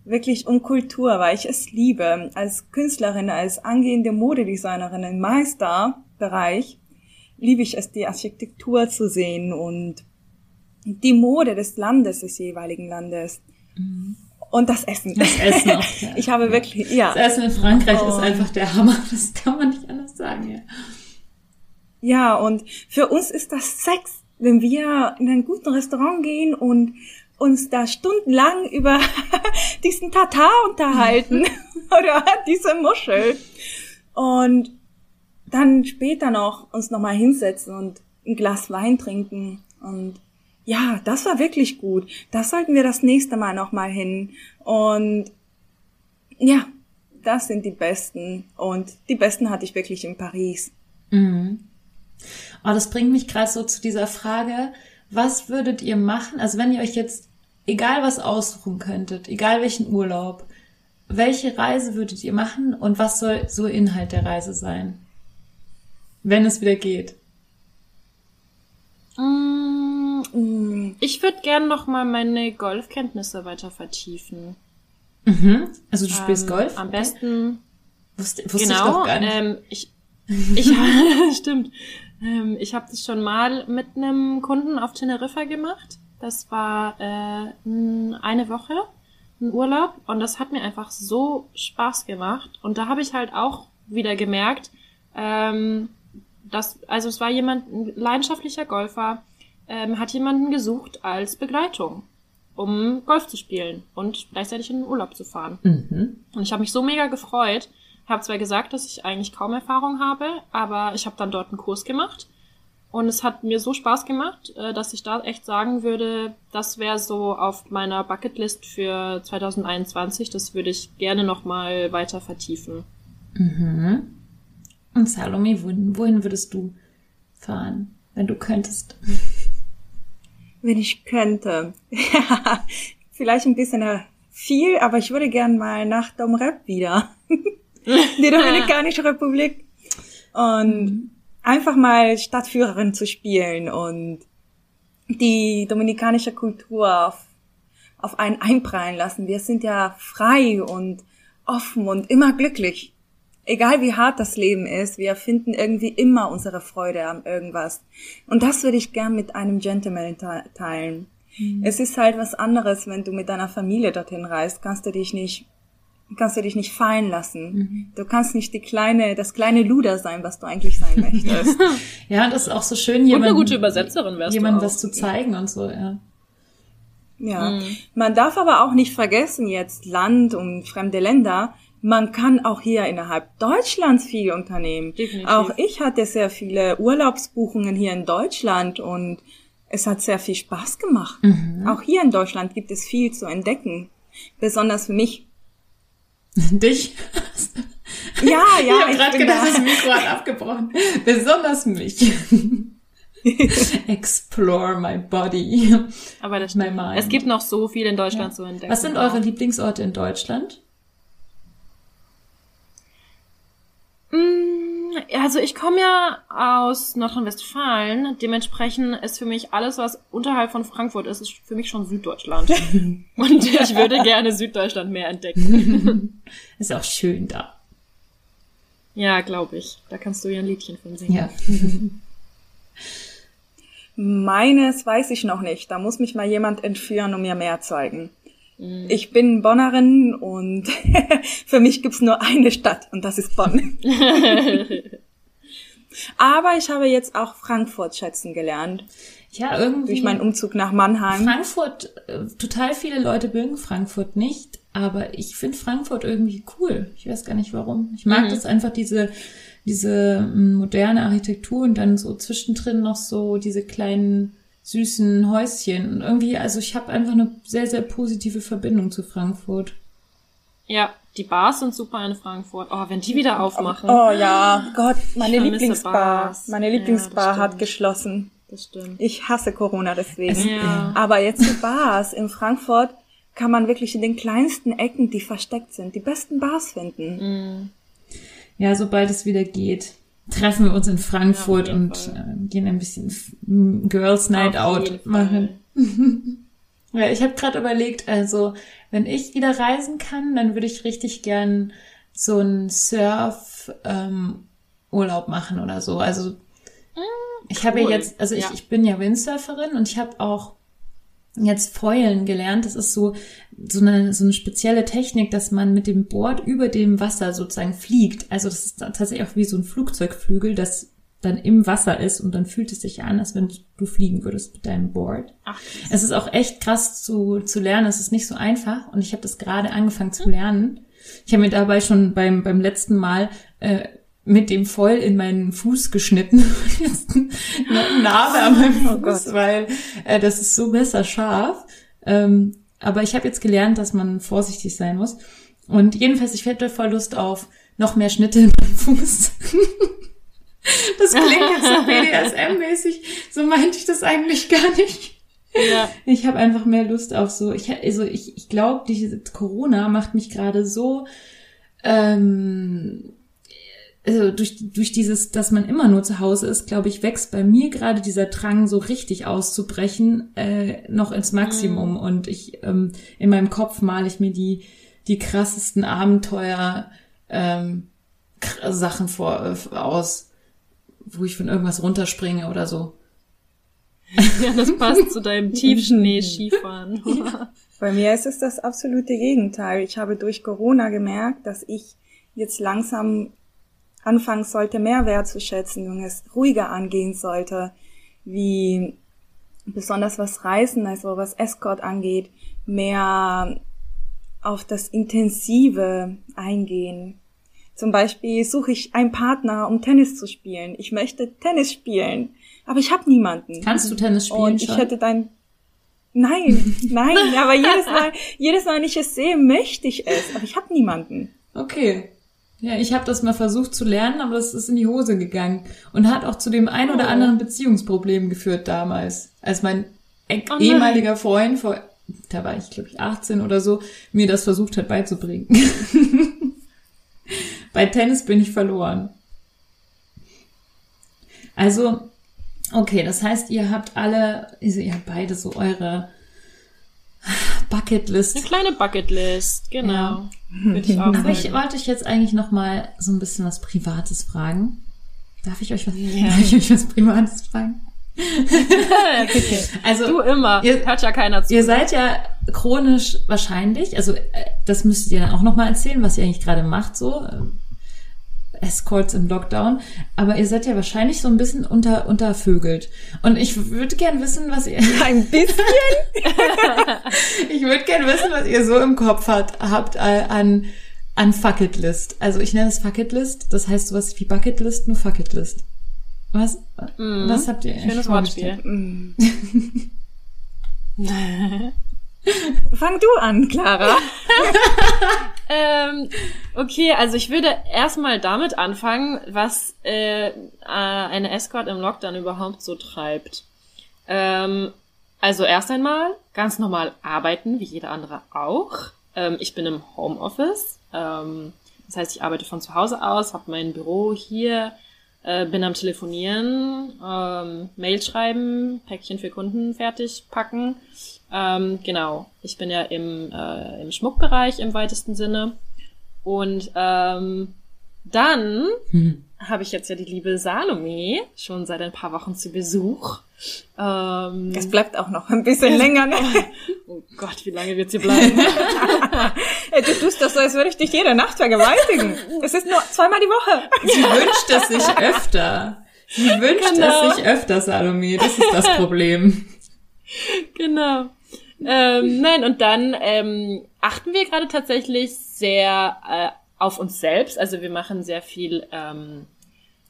S5: wirklich um Kultur, weil ich es liebe. Als Künstlerin, als angehende Modedesignerin im Meisterbereich liebe ich es, die Architektur zu sehen und die Mode des Landes, des jeweiligen Landes. Und das Essen.
S2: das Essen auch. Ja.
S5: Ich habe wirklich, ja.
S2: Das Essen in Frankreich ist
S5: Oh.
S2: einfach der Hammer. Das kann man nicht anders sagen. Ja.
S5: Ja, und für uns ist das Sex, wenn wir in ein gutes Restaurant gehen und uns da stundenlang über diesen Tatar unterhalten oder diese Muschel und dann später noch uns nochmal hinsetzen und ein Glas Wein trinken und ja, das war wirklich gut. Das sollten wir das nächste Mal nochmal hin und ja, das sind die besten und die besten hatte ich wirklich in Paris.
S2: Mhm. Oh, das bringt mich gerade so zu dieser Frage, was würdet ihr machen? Also wenn ihr euch jetzt egal was aussuchen könntet, egal welchen Urlaub, welche Reise würdet ihr machen und was soll so Inhalt der Reise sein? Wenn es wieder geht.
S1: Mm,
S5: Mm.
S1: Ich würde gern noch mal meine Golfkenntnisse weiter vertiefen.
S2: Mhm. Also du spielst
S1: Ähm,
S2: Golf?
S1: Am besten
S2: Wusste, wusste ich
S1: genau.
S2: doch gar nicht.
S1: Ähm, ich, ich stimmt. Ähm, ich habe das schon mal mit einem Kunden auf Teneriffa gemacht. Das war äh, eine Woche, ein Urlaub, und das hat mir einfach so Spaß gemacht. Und da habe ich halt auch wieder gemerkt, ähm, dass also es war jemand ein leidenschaftlicher Golfer, ähm, hat jemanden gesucht als Begleitung, um Golf zu spielen und gleichzeitig in den Urlaub zu fahren.
S2: mhm.
S1: Und ich habe mich so mega gefreut. Habe zwar gesagt, dass ich eigentlich kaum Erfahrung habe, aber ich habe dann dort einen Kurs gemacht. Und es hat mir so Spaß gemacht, äh, dass ich da echt sagen würde, das wäre so auf meiner Bucketlist für 2021. Das würde ich gerne nochmal weiter vertiefen.
S2: Mhm. Und Salome, wohin, wohin würdest du fahren, wenn du könntest?
S5: Wenn ich könnte. Vielleicht ein bisschen äh, viel, aber ich würde gern mal nach Domrep wieder. Die Dominikanische Republik. Und einfach mal Stadtführerin zu spielen und die dominikanische Kultur auf, auf einen einprallen lassen. Wir sind ja frei und offen und immer glücklich. Egal wie hart das Leben ist, wir finden irgendwie immer unsere Freude an irgendwas. Und das würde ich gern mit einem Gentleman teilen. Mhm. Es ist halt was anderes, wenn du mit deiner Familie dorthin reist, kannst du dich nicht kannst du dich nicht fallen lassen. Mhm. Du kannst nicht die kleine, das kleine Luder sein, was du eigentlich sein möchtest.
S2: ja, das ist auch so schön, jemand,
S1: und eine gute Übersetzerin wärst
S2: jemand was zu zeigen und so, ja.
S5: Ja, mhm. man darf aber auch nicht vergessen jetzt Land und fremde Länder. Man kann auch hier innerhalb Deutschlands viel unternehmen. Definitiv. Auch ich hatte sehr viele Urlaubsbuchungen hier in Deutschland und es hat sehr viel Spaß gemacht. Mhm. Auch hier in Deutschland gibt es viel zu entdecken. Besonders für mich.
S2: Dich?
S5: Ja, ja.
S2: Ich habe gerade gedacht, da. das Mikro hat abgebrochen. Besonders mich. Explore my body.
S1: Aber das stimmt. Es gibt noch so viel in Deutschland ja. zu entdecken.
S2: Was sind eure Lieblingsorte in Deutschland?
S1: Also ich komme ja aus Nordrhein-Westfalen. Dementsprechend ist für mich alles, was unterhalb von Frankfurt ist, ist für mich schon Süddeutschland. Und ich würde gerne Süddeutschland mehr entdecken.
S2: ist auch schön da.
S1: Ja, glaube ich. Da kannst du ja ein Liedchen von singen.
S2: Ja.
S5: Meines weiß ich noch nicht. Da muss mich mal jemand entführen und mir mehr zeigen. Mhm. Ich bin Bonnerin und für mich gibt's nur eine Stadt und das ist Bonn. Aber ich habe jetzt auch Frankfurt schätzen gelernt.
S2: Ja, irgendwie.
S5: Durch meinen Umzug nach Mannheim.
S2: Frankfurt, äh, total viele Leute mögen Frankfurt nicht, aber ich finde Frankfurt irgendwie cool. Ich weiß gar nicht warum. Ich mag mhm. das einfach, diese diese mm, moderne Architektur und dann so zwischendrin noch so diese kleinen süßen Häuschen. Und irgendwie, also ich habe einfach eine sehr, sehr positive Verbindung zu Frankfurt.
S1: Ja, die Bars sind super in Frankfurt. Oh, wenn die wieder aufmachen.
S5: Oh, ja, Gott, meine Lieblingsbar. Meine Lieblingsbar ja, hat geschlossen.
S1: Das stimmt.
S5: Ich hasse Corona deswegen. Ja. Aber jetzt die Bars in Frankfurt kann man wirklich in den kleinsten Ecken, die versteckt sind, die besten Bars finden.
S2: Mm ja, sobald es wieder geht, treffen wir uns in Frankfurt ja, und äh, gehen ein bisschen Girls Night auf Out machen. ja, ich habe gerade überlegt, also wenn ich wieder reisen kann, dann würde ich richtig gern so einen Surf ähm, Urlaub machen oder so. Also mm, ich cool. habe ja jetzt, also ich, ja. ich bin ja Windsurferin und ich habe auch jetzt Fäulen gelernt. Das ist so, so eine, so eine spezielle Technik, dass man mit dem Board über dem Wasser sozusagen fliegt. Also das ist tatsächlich auch wie so ein Flugzeugflügel, das dann im Wasser ist und dann fühlt es sich an, als wenn du fliegen würdest mit deinem Board. Ach, es ist auch echt krass zu, zu lernen. Es ist nicht so einfach und ich habe das gerade angefangen zu lernen. Ich habe mir dabei schon beim, beim letzten Mal äh, mit dem voll in meinen Fuß geschnitten. eine Narbe an meinem oh Fuß, oh weil äh, das ist so messerscharf. Ähm, aber ich habe jetzt gelernt, dass man vorsichtig sein muss. Und jedenfalls, ich hätte voll Lust auf noch mehr Schnitte in meinem Fuß. das klingt jetzt so BDSM-mäßig. So meinte ich das eigentlich gar nicht. Ja. Ich habe einfach mehr Lust auf so. Ich, also ich, ich glaube, diese Corona macht mich gerade so ähm, also durch, durch dieses, dass man immer nur zu Hause ist, glaube ich, wächst bei mir gerade dieser Drang, so richtig auszubrechen, äh, noch ins Maximum. Mhm. Und ich ähm, in meinem Kopf male ich mir die, die krassesten Abenteuer ähm, Sachen vor, äh, aus, wo ich von irgendwas runterspringe oder so.
S1: Ja, das passt zu deinem Tiefschnee-Skifahren.
S5: Bei mir ist es das absolute Gegenteil. Ich habe durch Corona gemerkt, dass ich jetzt langsam anfangen sollte, mehr wertzuschätzen und es ruhiger angehen sollte, wie besonders was Reisen, also was Escort angeht, mehr auf das Intensive eingehen. Zum Beispiel suche ich einen Partner, um Tennis zu spielen. Ich möchte Tennis spielen, aber ich habe niemanden.
S2: Kannst du Tennis spielen? Und
S5: ich schon? hätte dann Nein, nein, aber jedes Mal, jedes Mal, wenn ich es sehe, möchte ich es, aber ich habe niemanden.
S2: Okay. Ja, ich habe das mal versucht zu lernen, aber das ist in die Hose gegangen und hat auch zu dem ein oder oh. anderen Beziehungsproblem geführt damals, als mein oh ehemaliger Freund vor, da war ich glaube ich 18 oder so, mir das versucht hat beizubringen. Bei Tennis bin ich verloren. Also, okay, das heißt, ihr habt alle, also ihr habt beide so eure Bucketlist.
S1: Eine kleine Bucketlist, genau.
S2: Ja.
S1: Würde ich auch
S2: Aber ich wollte euch jetzt eigentlich noch mal so ein bisschen was Privates fragen. Darf ich euch was, darf ich euch was Privates fragen? Also,
S1: Du immer.
S2: Ihr-
S1: Hört ja keiner zu.
S2: Ihr seid ja chronisch wahrscheinlich, also äh, das müsstet ihr dann auch nochmal erzählen, was ihr eigentlich gerade macht, so Escorts im Lockdown. Aber ihr seid ja wahrscheinlich so ein bisschen unter untervögelt. Und ich würde gern wissen, was ihr
S5: Ein bisschen.
S2: ich würde gern wissen, was ihr so im Kopf hat, habt äh, an an Fucketlist. Also ich nenne es Fucketlist. Das heißt sowas wie Bucketlist, nur Fucketlist. Was?
S1: Mhm.
S2: Was habt ihr
S1: Schönes? Wortspiel.
S5: Fang du an, Clara.
S1: Ähm, okay, also ich würde erstmal damit anfangen, was äh, eine Escort im Lockdown überhaupt so treibt. Ähm, also erst einmal ganz normal arbeiten, wie jeder andere auch. Ähm, ich bin im Homeoffice. Ähm, das heißt, ich arbeite von zu Hause aus, habe mein Büro hier, äh, bin am Telefonieren, ähm, Mail schreiben, Päckchen für Kunden fertig packen. Ähm, genau, ich bin ja im, äh, im Schmuckbereich im weitesten Sinne. Und ähm, dann
S2: Hm.
S1: habe ich jetzt ja die liebe Salome schon seit ein paar Wochen zu Besuch. Ähm,
S5: Es bleibt auch noch ein bisschen länger. Ne?
S1: oh Gott, wie lange wird sie bleiben?
S5: Du tust das so, als würde ich dich jede Nacht vergewaltigen. Es ist nur zweimal die Woche.
S2: Sie wünscht es sich öfter. Sie wünscht
S1: Genau.
S2: es sich öfter, Salome. Das ist das Problem.
S1: genau. Ähm, nein, und dann ähm, achten wir gerade tatsächlich sehr äh, auf uns selbst. Also wir machen sehr viel ähm,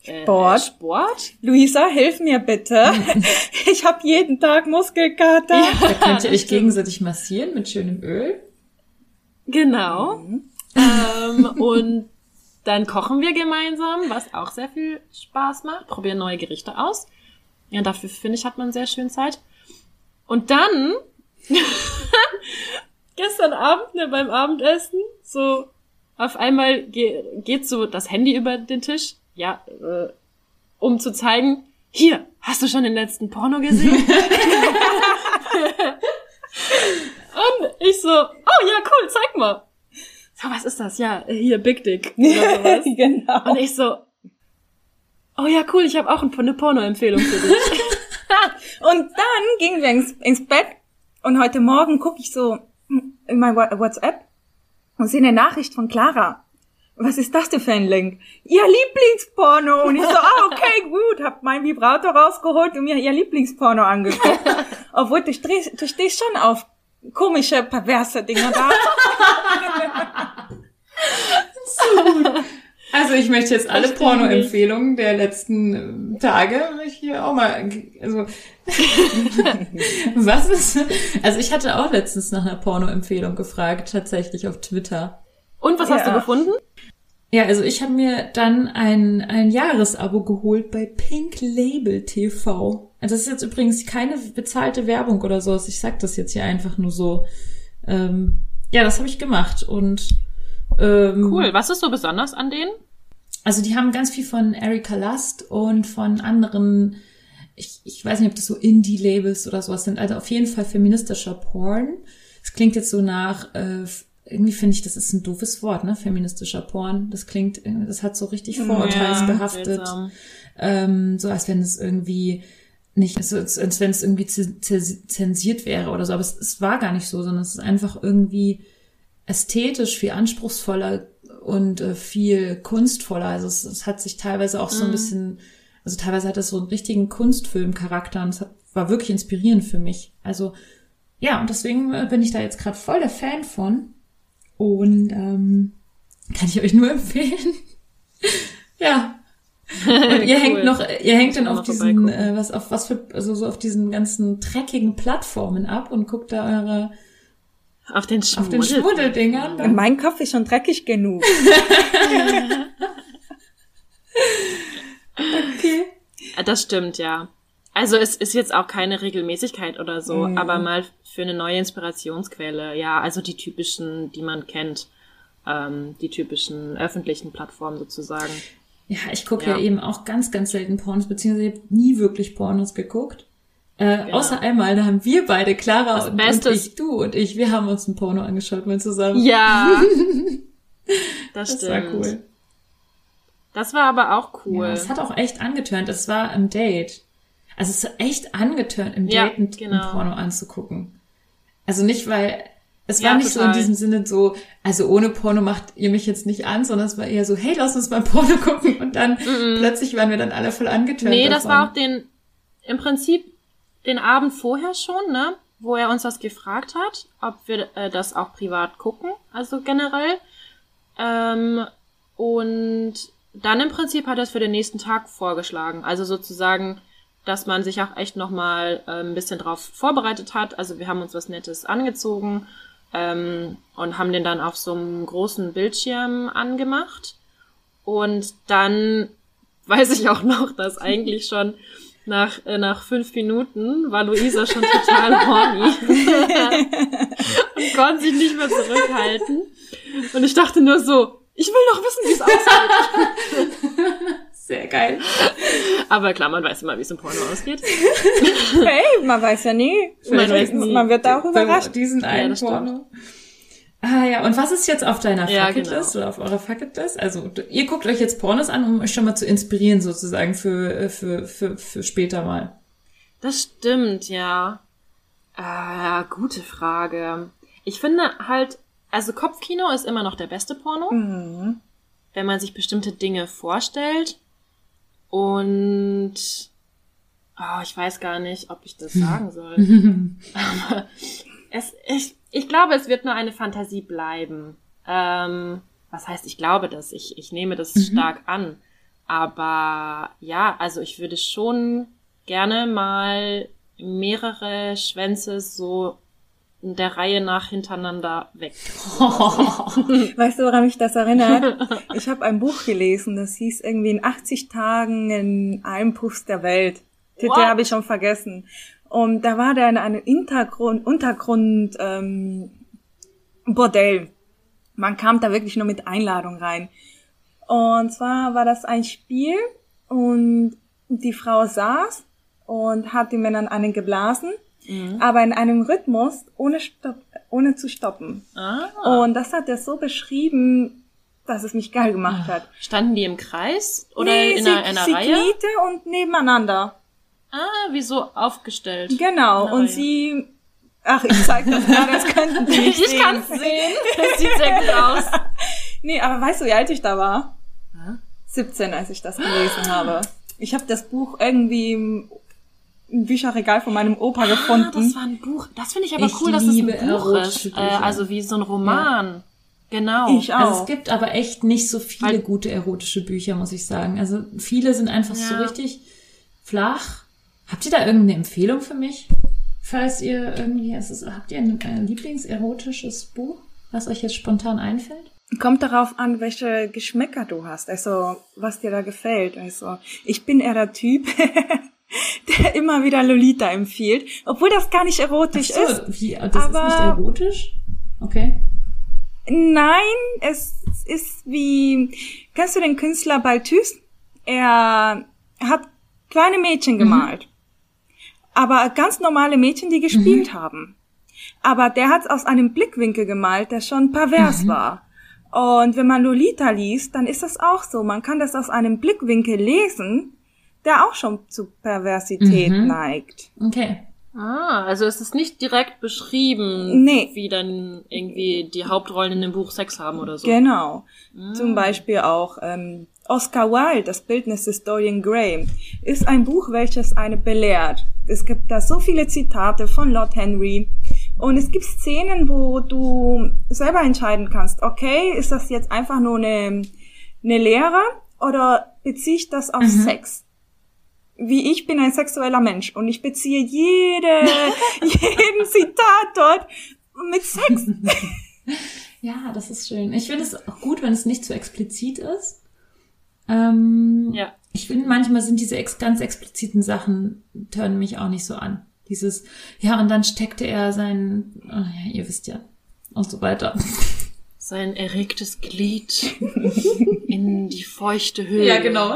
S1: äh,
S5: Sport.
S1: Sport.
S5: Luisa, hilf mir bitte. Ich habe jeden Tag Muskelkater.
S2: Da könnt ihr euch gegenseitig massieren mit schönem Öl.
S1: Genau.
S5: Mhm.
S1: Ähm, und dann kochen wir gemeinsam, was auch sehr viel Spaß macht. Probieren neue Gerichte aus. Ja, dafür finde ich, hat man sehr schön Zeit. Und dann, gestern Abend ne, beim Abendessen, so auf einmal ge geht so das Handy über den Tisch, ja, äh, um zu zeigen, hier, hast du schon den letzten Porno gesehen? Und ich so, oh ja, cool, zeig mal. So, was ist das? Ja, hier, Big Dick. Oder sowas.
S5: genau.
S1: Und ich so, oh ja, cool, ich habe auch eine Porno-Empfehlung für dich.
S5: Und dann gingen wir ins, ins Bett und heute Morgen gucke ich so in mein WhatsApp und sehe eine Nachricht von Clara. Was ist das denn für ein Link? Ihr Lieblingsporno. Und ich so, ah, okay, gut. Hab mein Vibrator rausgeholt und mir ihr Lieblingsporno angeguckt. Obwohl, du stehst, du stehst schon auf komische, perverse Dinge da.
S2: Also ich möchte jetzt alle Porno-Empfehlungen der letzten äh, Tage hier auch mal, also was ist, also ich hatte auch letztens nach einer Porno-Empfehlung gefragt, tatsächlich auf Twitter.
S1: Und was hast du
S5: Ja.
S1: gefunden?
S2: Ja, also ich habe mir dann ein, ein Jahresabo geholt bei Pink Label TV. Also das ist jetzt übrigens keine bezahlte Werbung oder so. Ich sag das jetzt hier einfach nur so. Ähm, ja, das habe ich gemacht und ähm,
S1: Cool. Was ist so besonders an denen?
S2: Also die haben ganz viel von Erika Lust und von anderen, ich, ich weiß nicht, ob das so Indie-Labels oder sowas sind, also auf jeden Fall feministischer Porn. Es klingt jetzt so nach, äh, irgendwie finde ich, das ist ein doofes Wort, ne? Feministischer Porn. Das klingt, irgendwie- das hat so richtig vorurteilsbehaftet.
S1: seltsam.
S2: Ähm, so als wenn es irgendwie nicht, als als wenn es irgendwie zensiert wäre oder so. Aber es, es war gar nicht so, sondern es ist einfach irgendwie ästhetisch viel anspruchsvoller und äh, viel kunstvoller. Also es, es hat sich teilweise auch so ein bisschen, also teilweise hat es so einen richtigen Kunstfilmcharakter und es hat, war wirklich inspirierend für mich. Also ja, und deswegen äh, bin ich da jetzt gerade voll der Fan von und ähm, kann ich euch nur empfehlen. ja. Und ihr
S1: Cool.
S2: hängt noch, ihr hängt dann auf diesen, äh, was auf was für, also so auf diesen ganzen dreckigen Plattformen ab und guckt da eure
S1: Auf den
S2: auf den
S1: Schmuddel.
S2: Schmuddeldingern.
S5: Mein Kopf ist schon dreckig genug.
S2: Okay.
S1: Das stimmt, ja. Also es ist jetzt auch keine Regelmäßigkeit oder so,
S5: Mhm.
S1: aber mal für eine neue Inspirationsquelle. Ja, also die typischen, die man kennt. Ähm, die typischen öffentlichen Plattformen sozusagen.
S2: Ja, ich gucke ja.
S1: Ja.
S2: eben auch ganz, ganz selten Pornos, beziehungsweise ich habe nie wirklich Pornos geguckt. Äh,
S1: Genau.
S2: Außer einmal, da haben wir beide, Clara
S1: Das
S2: und, und ich, du und ich, wir haben uns ein Porno angeschaut mal zusammen.
S1: Ja. Das,
S2: das
S1: stimmt.
S2: war cool.
S1: Das war aber auch cool.
S2: Ja, es hat auch echt angetönt. Es war im Date. Also es hat echt angetönt, im
S1: Ja,
S2: Date
S1: genau.
S2: ein Porno anzugucken. Also nicht, weil es
S1: Ja,
S2: war nicht so in
S1: total.
S2: diesem Sinne so, also ohne Porno macht ihr mich jetzt nicht an, sondern es war eher so, hey, lass uns mal Porno gucken und dann plötzlich waren wir dann alle voll angetönt.
S1: Nee, das
S2: davon.
S1: war auch den, im Prinzip den Abend vorher schon, ne? Wo er uns das gefragt hat, ob wir äh, das auch privat gucken, also generell. Ähm, und dann im Prinzip hat er es für den nächsten Tag vorgeschlagen. Also sozusagen, dass man sich auch echt nochmal äh, ein bisschen drauf vorbereitet hat. Also wir haben uns was Nettes angezogen ähm, und haben den dann auf so einem großen Bildschirm angemacht. Und dann weiß ich auch noch, dass eigentlich schon nach, äh, nach fünf Minuten war Luisa schon total horny und konnte sich nicht mehr zurückhalten. Und ich dachte nur so, ich will doch wissen, wie es aussieht.
S2: sehr geil.
S1: Aber klar, man weiß immer, wie es im Porno ausgeht.
S5: Hey, man weiß ja nie.
S1: Man weiß nie.
S5: Man wird auch
S2: Bei
S5: überrascht.
S2: diesen einen
S1: das stimmt.
S2: Ah ja, und was ist jetzt auf deiner
S1: Ja,
S2: Fucketlist
S1: genau.
S2: oder auf eurer Fucketlist? Also ihr guckt euch jetzt Pornos an, um euch schon mal zu inspirieren sozusagen für, äh, für, für, für später mal.
S1: Das stimmt, ja. Äh, gute Frage. Ich finde halt, also Kopfkino ist immer noch der beste Porno,
S5: Mhm.
S1: wenn man sich bestimmte Dinge vorstellt. Und oh, ich weiß gar nicht, ob ich das sagen soll. Aber es, ich, ich glaube, es wird nur eine Fantasie bleiben. Ähm, was heißt, ich glaube das? Ich, ich nehme das stark an. Aber ja, also ich würde schon gerne mal mehrere Schwänze so in der Reihe nach hintereinander weg.
S5: Weißt du, woran mich das erinnert? Ich habe ein Buch gelesen, das hieß irgendwie in 80 Tagen in einem Puff der Welt. Titel habe ich schon vergessen. Und da war der in einem Hintergrund, Untergrund ähm, Bordell. Man kam da wirklich nur mit Einladung rein. Und zwar war das ein Spiel und die Frau saß und hat den Männern einen geblasen, aber in einem Rhythmus ohne, Stopp, ohne zu stoppen.
S1: Ah.
S5: Und das hat er so beschrieben, dass es mich geil gemacht hat.
S1: Standen die im Kreis oder
S5: Nee,
S1: in
S5: sie,
S1: einer, einer
S5: sie
S1: Reihe?
S5: kniete und nebeneinander.
S1: Ah, wie so aufgestellt.
S5: Genau. Und sie, ach, ich zeig das gerade, das könnten Sie nicht
S1: Ich
S5: sehen.
S1: kann's sehen. Das sieht sehr gut aus.
S5: Nee, aber weißt du, wie alt ich da war?
S1: Hä?
S5: 17, als ich das gelesen habe. Ich habe das Buch irgendwie im Bücherregal von meinem Opa
S1: Ah,
S5: gefunden.
S1: das war ein Buch. Das finde ich aber
S2: Ich
S1: cool, dass es ein
S2: liebe
S1: Buch ist. Äh,
S2: Bücher.
S1: also wie so ein Roman. Genau.
S5: ich auch.
S2: Also es gibt aber echt nicht so viele
S1: Weil-
S2: gute erotische Bücher, muss ich sagen. Also viele sind einfach so
S1: Ja.
S2: richtig flach. Habt ihr da irgendeine Empfehlung für mich? Falls ihr irgendwie, es ist, habt ihr ein, ein Lieblingserotisches Buch, was euch jetzt spontan einfällt?
S5: Kommt darauf an, welche Geschmäcker du hast, also was dir da gefällt. Also ich bin eher der Typ, der immer wieder Lolita empfiehlt, obwohl das gar nicht erotisch
S2: Ach
S5: ist.
S2: so, wie, das
S5: aber-
S2: ist nicht erotisch? Okay.
S5: Nein, es ist wie, kennst du den Künstler Balthus? Er hat kleine Mädchen gemalt. Aber ganz normale Mädchen, die gespielt haben. Aber der hat es aus einem Blickwinkel gemalt, der schon pervers war. Und wenn man Lolita liest, dann ist das auch so. Man kann das aus einem Blickwinkel lesen, der auch schon zu Perversität
S2: Mhm.
S5: neigt.
S2: Okay.
S1: Ah, also es ist nicht direkt beschrieben,
S5: Nee.
S1: wie dann irgendwie die Hauptrollen in dem Buch Sex haben oder so.
S5: Genau. Zum Beispiel auch ähm, Oscar Wilde, das Bildnis des Dorian Gray, ist ein Buch, welches eine belehrt. Es gibt da so viele Zitate von Lord Henry. Und es gibt Szenen, wo du selber entscheiden kannst, okay, ist das jetzt einfach nur eine, eine Lehre oder beziehe ich das auf Sex? Wie ich bin ein sexueller Mensch und ich beziehe jede, jeden Zitat dort mit Sex.
S2: Ja, das ist schön. Ich finde es auch gut, wenn es nicht zu explizit ist. Ähm,
S1: Ja.
S2: Ich finde, manchmal sind diese ex ganz expliziten Sachen, tören mich auch nicht so an. Dieses, ja, und dann steckte er sein, oh, ja, ihr wisst ja, und so weiter.
S1: Sein erregtes Glied in die feuchte Höhle.
S2: genau.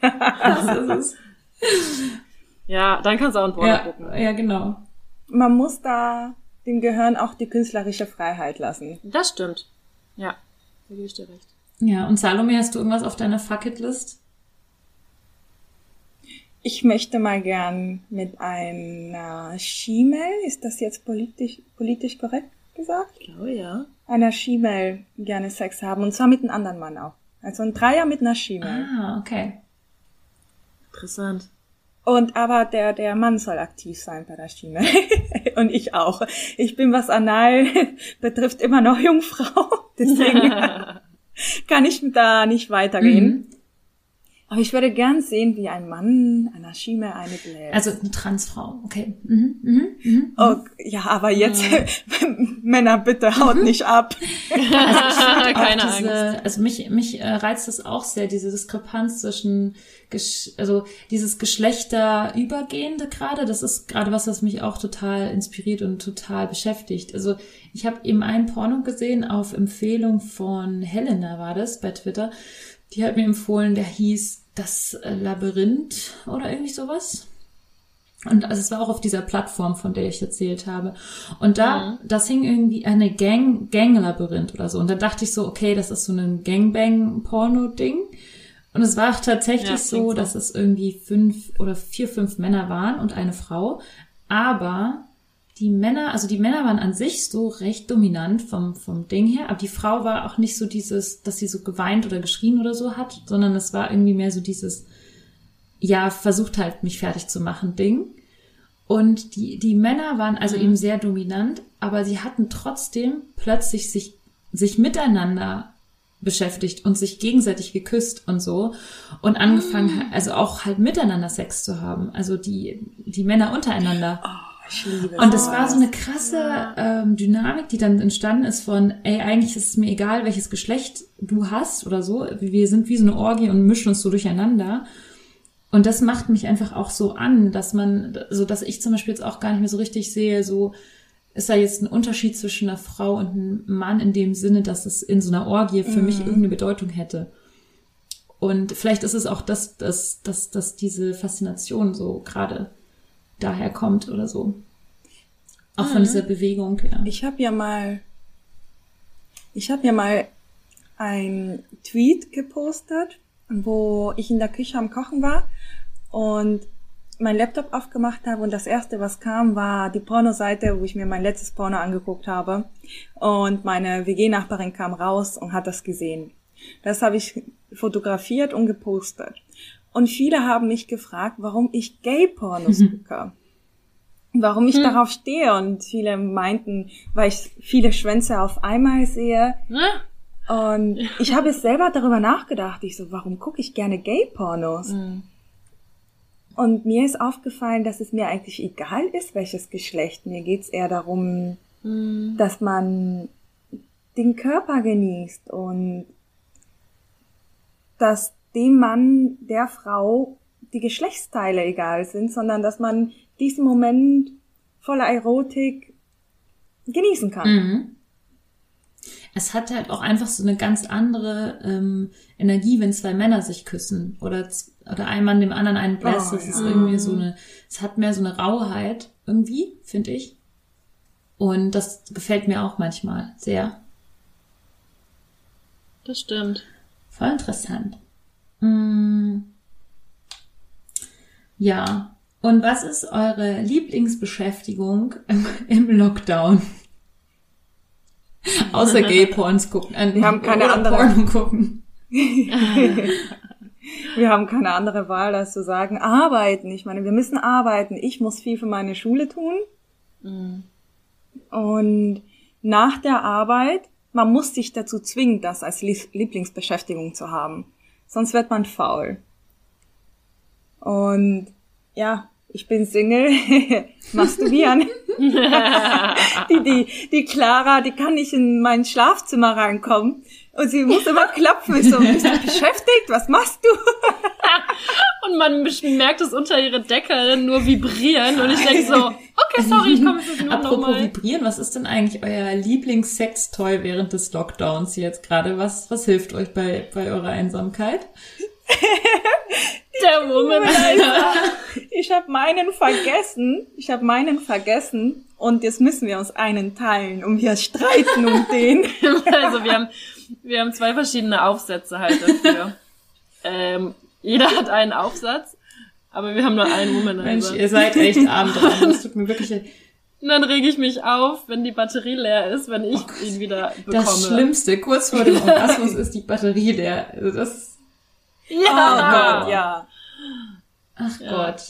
S2: das ist es.
S1: Ja, dann kannst du auch ein Porno
S2: Ja,
S1: gucken.
S2: ja, genau.
S5: Man muss da dem Gehirn auch die künstlerische Freiheit lassen.
S1: Das stimmt. Ja, da gebe ich dir recht.
S2: Ja, und Salome, hast du irgendwas auf deiner Fucketlist?
S5: Ich möchte mal gern mit einer Schimmel, ist das jetzt politisch, politisch korrekt gesagt?
S1: Ich glaube, ja.
S5: Einer Schimmel gerne Sex haben und zwar mit einem anderen Mann auch. Also ein Dreier mit einer Schimmel.
S2: Ah, okay.
S1: Interessant.
S5: Und aber der, der Mann soll aktiv sein bei der Schiene. Und ich auch. Ich bin, was Anal betrifft, immer noch Jungfrau. Deswegen kann ich da nicht weitergehen.
S2: Mhm.
S5: Aber ich würde gern sehen, wie ein Mann einer Schiene eine bläst.
S2: Also eine Transfrau, okay. Mhm, mhm, mhm.
S5: oh, ja, aber jetzt, Männer, bitte haut nicht ab.
S1: Keine
S2: auch diese,
S1: Angst.
S2: Also mich, mich äh, reizt das auch sehr, diese Diskrepanz zwischen, Gesch also dieses Geschlechterübergehende gerade, das ist gerade was, was mich auch total inspiriert und total beschäftigt. Also ich habe eben ein Porno gesehen, auf Empfehlung von Helena war das bei Twitter. Die hat mir empfohlen, der hieß Das äh, Labyrinth oder irgendwie sowas. Und also es war auch auf dieser Plattform, von der ich erzählt habe. Und da, das hing irgendwie eine Gang, Gang-Labyrinth oder so. Und da dachte ich so, okay, das ist so ein Gangbang-Porno-Ding. Und es war auch tatsächlich
S1: Ja,
S2: so. dass es irgendwie fünf oder vier, fünf Männer waren und eine Frau. Aber die Männer, also die Männer waren an sich so recht dominant vom, vom Ding her, aber die Frau war auch nicht so dieses, dass sie so geweint oder geschrien oder so hat, sondern es war irgendwie mehr so dieses, ja, versucht halt mich fertig zu machen Ding. Und die, die Männer waren also eben sehr dominant, aber sie hatten trotzdem plötzlich sich, sich miteinander beschäftigt und sich gegenseitig geküsst und so und angefangen, also auch halt miteinander Sex zu haben. Also die, die Männer untereinander.
S5: Liebe
S2: Und es war so eine krasse ähm, Dynamik, die dann entstanden ist von, ey, eigentlich ist es mir egal, welches Geschlecht du hast oder so. Wir sind wie so eine Orgie und mischen uns so durcheinander. Und das macht mich einfach auch so an, dass man, so dass ich zum Beispiel jetzt auch gar nicht mehr so richtig sehe, so ist da jetzt ein Unterschied zwischen einer Frau und einem Mann in dem Sinne, dass es in so einer Orgie für mich irgendeine Bedeutung hätte. Und vielleicht ist es auch das, dass, dass, dass diese Faszination so gerade daher kommt oder so. Auch von dieser Bewegung, ja.
S5: Ich habe ja mal, ich habe ja mal ein Tweet gepostet, wo ich in der Küche am Kochen war und mein Laptop aufgemacht habe und das erste, was kam, war die Pornoseite, wo ich mir mein letztes Porno angeguckt habe und meine WG-Nachbarin kam raus und hat das gesehen. Das habe ich fotografiert und gepostet. Und viele haben mich gefragt, warum ich Gay-Pornos gucke warum ich darauf stehe. Und viele meinten, weil ich viele Schwänze auf einmal sehe.
S1: Ne?
S5: Und ich habe es selber darüber nachgedacht. Ich so, warum gucke ich gerne Gay-Pornos? Und mir ist aufgefallen, dass es mir eigentlich egal ist, welches Geschlecht. Mir geht's eher darum, dass man den Körper genießt und dass dem Mann, der Frau die Geschlechtsteile egal sind, sondern dass man diesen Moment voller Erotik genießen kann.
S2: Mhm. Es hat halt auch einfach so eine ganz andere ähm, Energie, wenn zwei Männer sich küssen oder, oder ein Mann dem anderen einen bläst.
S5: Oh,
S2: das ist
S5: ja.
S2: irgendwie so eine, es hat mehr so eine Rauheit irgendwie, finde ich. Und das gefällt mir auch manchmal sehr.
S1: Das stimmt.
S2: Voll interessant. Mm. Ja. Und was ist eure Lieblingsbeschäftigung im, Lockdown? Außer Gay-Porns gucken. Äh,
S5: Wir haben keine andere.
S2: Porno gucken.
S5: Wir haben keine andere Wahl, als zu sagen, arbeiten. Ich meine, wir müssen arbeiten. Ich muss viel für meine Schule tun. Und nach der Arbeit, man muss sich dazu zwingen, das als Lie- Lieblingsbeschäftigung zu haben. Sonst wird man faul. Und ja, ich bin Single, masturbieren. die, die, die Clara, die kann nicht in mein Schlafzimmer reinkommen. Und sie muss immer klopfen. Ich so, bist du beschäftigt? Was machst du?
S1: Und man merkt es unter ihre Decke nur vibrieren und ich denke so, okay, sorry, ich komme fünf Minuten
S2: Apropos
S1: nochmal.
S2: Vibrieren, was ist denn eigentlich euer Lieblingssextoy während des Lockdowns jetzt gerade? Was, was hilft euch bei, bei eurer Einsamkeit?
S1: Der Womanizer.
S5: Ich habe meinen vergessen. Ich habe meinen vergessen. Und jetzt müssen wir uns einen teilen und wir streiten um den.
S1: also wir haben, wir haben zwei verschiedene Aufsätze halt dafür. ähm, jeder hat einen Aufsatz, aber wir haben nur einen Womanizer.
S2: Mensch, ihr seid echt arm dran. Das tut mir wirklich leid.
S1: Und dann rege ich mich auf, wenn die Batterie leer ist, wenn ich ihn wieder bekomme.
S2: Das Schlimmste, kurz vor dem Orgasmus ist die Batterie leer. Also das,
S5: Oh
S1: Ja.
S5: Gott, ja.
S2: ach
S1: Ja.
S2: Gott.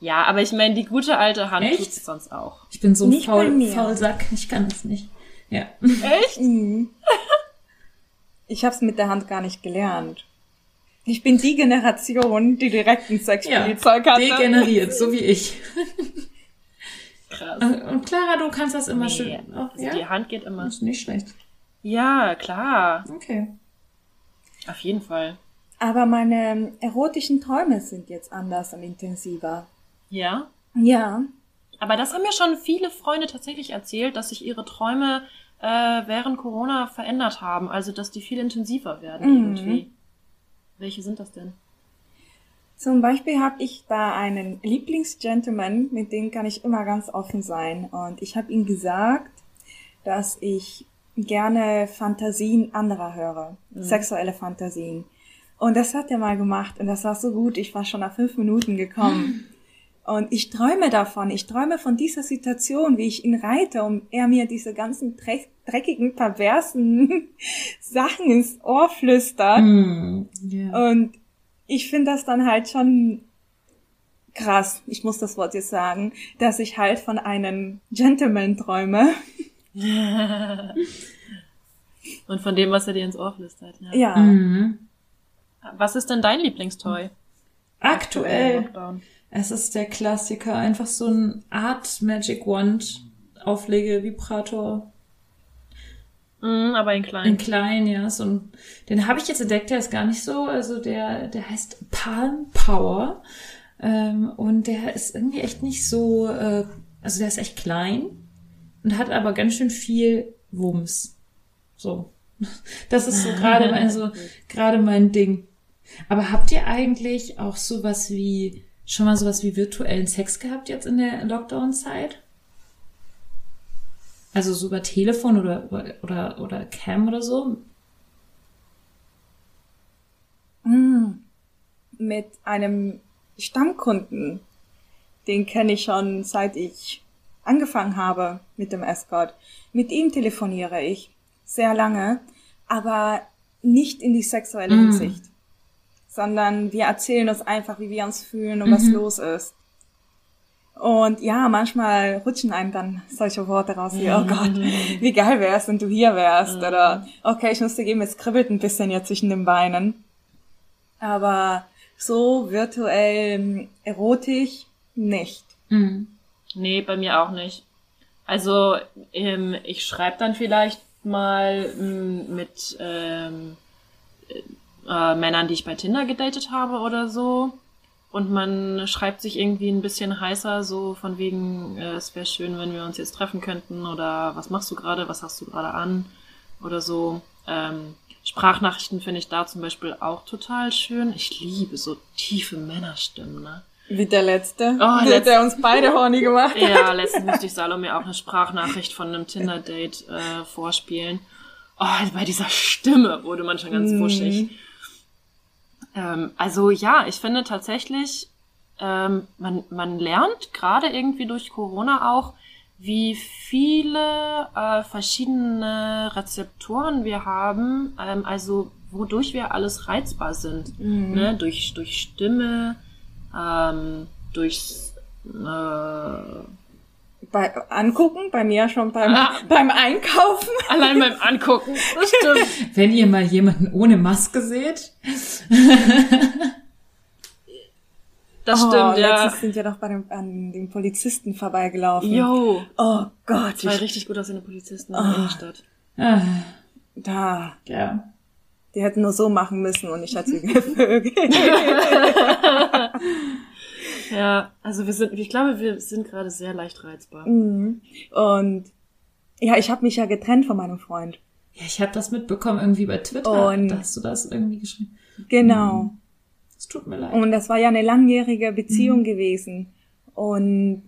S1: Ja, aber ich meine, die gute alte Hand
S2: Echt?
S1: tut's sonst auch.
S2: Ich bin so ein
S5: Nicht bei
S2: faul,
S5: mir.
S2: Faulsack. Ich kann das nicht. Ja.
S1: Echt?
S5: Mhm. Ich habe es mit der Hand gar nicht gelernt. Ich bin die Generation, die direkt ein
S2: ja.
S5: Sexspielzeug hatte.
S2: Degeneriert, so wie ich.
S1: Krass.
S2: Und Clara, du kannst das immer
S1: Nee,
S2: schön. Oh,
S1: Also
S2: ja?
S1: Die Hand geht immer.
S2: Das ist nicht schlecht.
S1: Ja, klar.
S2: Okay.
S1: Auf jeden Fall.
S5: Aber meine erotischen Träume sind jetzt anders und intensiver.
S1: Ja.
S5: Ja.
S1: Aber das haben mir schon viele Freunde tatsächlich erzählt, dass sich ihre Träume äh, während Corona verändert haben. Also, dass die viel intensiver werden
S5: Mhm.
S1: irgendwie. Welche sind das denn?
S5: Zum Beispiel habe ich da einen Lieblingsgentleman, mit dem kann ich immer ganz offen sein. Und ich habe ihm gesagt, dass ich gerne Fantasien anderer höre, sexuelle Fantasien. Und das hat er mal gemacht und das war so gut. Ich war schon nach fünf Minuten gekommen. Und ich träume davon. Ich träume von dieser Situation, wie ich ihn reite und er mir diese ganzen dreck- dreckigen, perversen Sachen ins Ohr flüstert.
S2: Hm, ja.
S5: Und ich finde das dann halt schon krass, ich muss das Wort jetzt sagen, dass ich halt von einem Gentleman träume.
S1: Und von dem, was er dir ins Ohr flüstert. Ja.
S5: Ja.
S2: Mhm.
S1: Was ist denn dein Lieblingstoy?
S2: Aktuell.
S1: Lockdown.
S2: Es ist der Klassiker. Einfach so ein Art Magic Wand. Auflege, Vibrator.
S1: Mhm, aber in klein.
S2: In klein, ja. So ein, den habe ich jetzt entdeckt, der ist gar nicht so. Also der, der heißt Palm Power. Ähm, und der ist irgendwie echt nicht so, äh, also der ist echt klein und hat aber ganz schön viel Wumms. So. Das ist so gerade mein, so, gerade mein Ding. Aber habt ihr eigentlich auch sowas wie, schon mal sowas wie virtuellen Sex gehabt jetzt in der Lockdown-Zeit? Also so über Telefon oder, oder, oder Cam oder so?
S5: Mm. Mit einem Stammkunden, den kenne ich schon seit ich angefangen habe mit dem Escort. Mit ihm telefoniere ich sehr lange, aber nicht in die sexuelle
S2: Mm.
S5: Hinsicht, sondern wir erzählen uns einfach, wie wir uns fühlen und was
S2: Mhm.
S5: los ist. Und ja, manchmal rutschen einem dann solche Worte raus wie, oh Gott, wie geil wär's, wenn du hier wärst. Oder, okay, ich muss dir geben, es kribbelt ein bisschen jetzt zwischen den Beinen. Aber so virtuell ähm, erotisch nicht.
S2: Mhm.
S1: Nee, bei mir auch nicht. Also, ähm, ich schreibe dann vielleicht mal ähm, mit ähm, äh, Männern, die ich bei Tinder gedatet habe oder so. Und man schreibt sich irgendwie ein bisschen heißer, so von wegen, äh, es wäre schön, wenn wir uns jetzt treffen könnten oder was machst du gerade, was hast du gerade an oder so. Ähm, Sprachnachrichten finde ich da zum Beispiel auch total schön. Ich liebe so tiefe Männerstimmen, ne?
S5: Wie der letzte,
S1: Oh,
S5: der, der uns beide horny gemacht hat.
S1: Ja, letztens musste ich Salome auch eine Sprachnachricht von einem Tinder-Date äh, vorspielen. Oh, bei dieser Stimme wurde man schon ganz
S5: Mhm.
S1: wuschig. Ähm, also ja, ich finde tatsächlich, ähm, man, man lernt gerade irgendwie durch Corona auch, wie viele äh, verschiedene Rezeptoren wir haben, ähm, also wodurch wir alles reizbar sind.
S5: Mhm.
S1: Ne? Durch, durch Stimme, ähm, durchs äh,
S5: Bei, angucken, bei mir schon beim,
S1: Ah.
S5: beim Einkaufen.
S1: Allein beim Angucken. Das stimmt.
S2: Wenn ihr mal jemanden ohne Maske seht,
S1: Das
S5: oh,
S1: stimmt, ja.
S5: Letztens sind wir doch bei dem, an dem Polizisten vorbeigelaufen.
S1: Yo.
S5: Oh Gott,
S1: Zwei
S5: ich,
S1: richtig gut aussehende Polizisten in
S5: Ah.
S1: der Innenstadt.
S2: ah,
S5: da,
S2: ja.
S5: die hätten nur so machen müssen und ich hatte sie gevögelt.
S1: Ja, also wir sind, ich glaube, wir sind gerade sehr leicht reizbar.
S5: Mhm. Und ja, ich habe mich ja getrennt von meinem Freund.
S2: Ja, ich habe das mitbekommen irgendwie bei Twitter.
S5: Und-
S2: da hast du das irgendwie geschrieben.
S5: Genau.
S2: Das Tut mir leid.
S5: Und das war ja eine langjährige Beziehung
S2: Mhm.
S5: gewesen. Und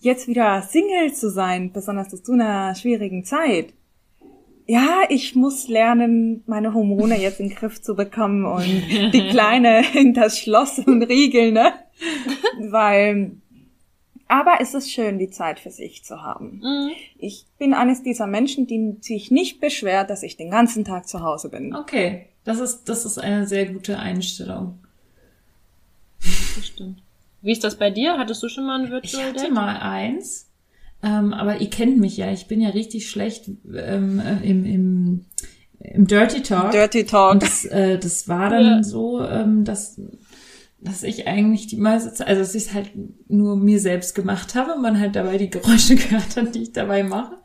S5: jetzt wieder Single zu sein, besonders zu einer schwierigen Zeit. Ja, ich muss lernen, meine Hormone jetzt in den Griff zu bekommen und die Kleine in das Schloss und riegeln, ne? Weil, aber es ist schön, die Zeit für sich zu haben.
S1: Mhm.
S5: Ich bin eines dieser Menschen, die sich nicht beschwert, dass ich den ganzen Tag zu Hause bin.
S2: Okay, das ist, das ist eine sehr gute Einstellung.
S1: Das stimmt. Wie ist das bei dir? Hattest du schon mal ein
S2: Ich
S1: Virtual
S2: hatte
S1: Date?
S2: mal eins, ähm, aber ihr kennt mich ja. Ich bin ja richtig schlecht ähm, äh, im, im, im Dirty Talk.
S5: Dirty Talk.
S2: Und das, äh, das war dann
S1: Ja.
S2: so, ähm, dass, dass ich eigentlich die meiste Zeit, also dass ich es halt nur mir selbst gemacht habe, man halt dabei die Geräusche gehört hat, die ich dabei mache,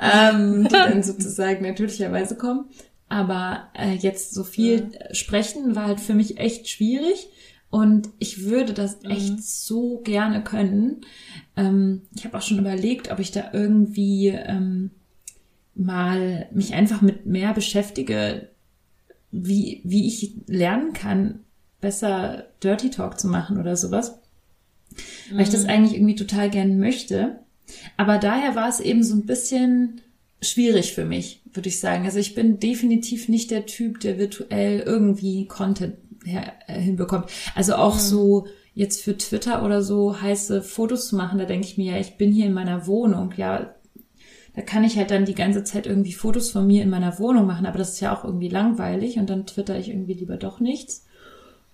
S2: ähm, die dann sozusagen natürlicherweise kommen. Aber äh, jetzt so viel sprechen war halt für mich echt schwierig. Und ich würde das echt so gerne können. Ähm, ich habe auch schon überlegt, ob ich da irgendwie ähm, mal mich einfach mit mehr beschäftige, wie, wie ich lernen kann, besser Dirty Talk zu machen oder sowas. Weil ich das eigentlich irgendwie total gern möchte. Aber daher war es eben so ein bisschen schwierig für mich, würde ich sagen. Also ich bin definitiv nicht der Typ, der virtuell irgendwie Content her, äh, hinbekommt. Also auch so jetzt für Twitter oder so heiße Fotos zu machen, da denke ich mir ja, ich bin hier in meiner Wohnung, ja, da kann ich halt dann die ganze Zeit irgendwie Fotos von mir in meiner Wohnung machen, aber das ist ja auch irgendwie langweilig und dann twitter ich irgendwie lieber doch nichts.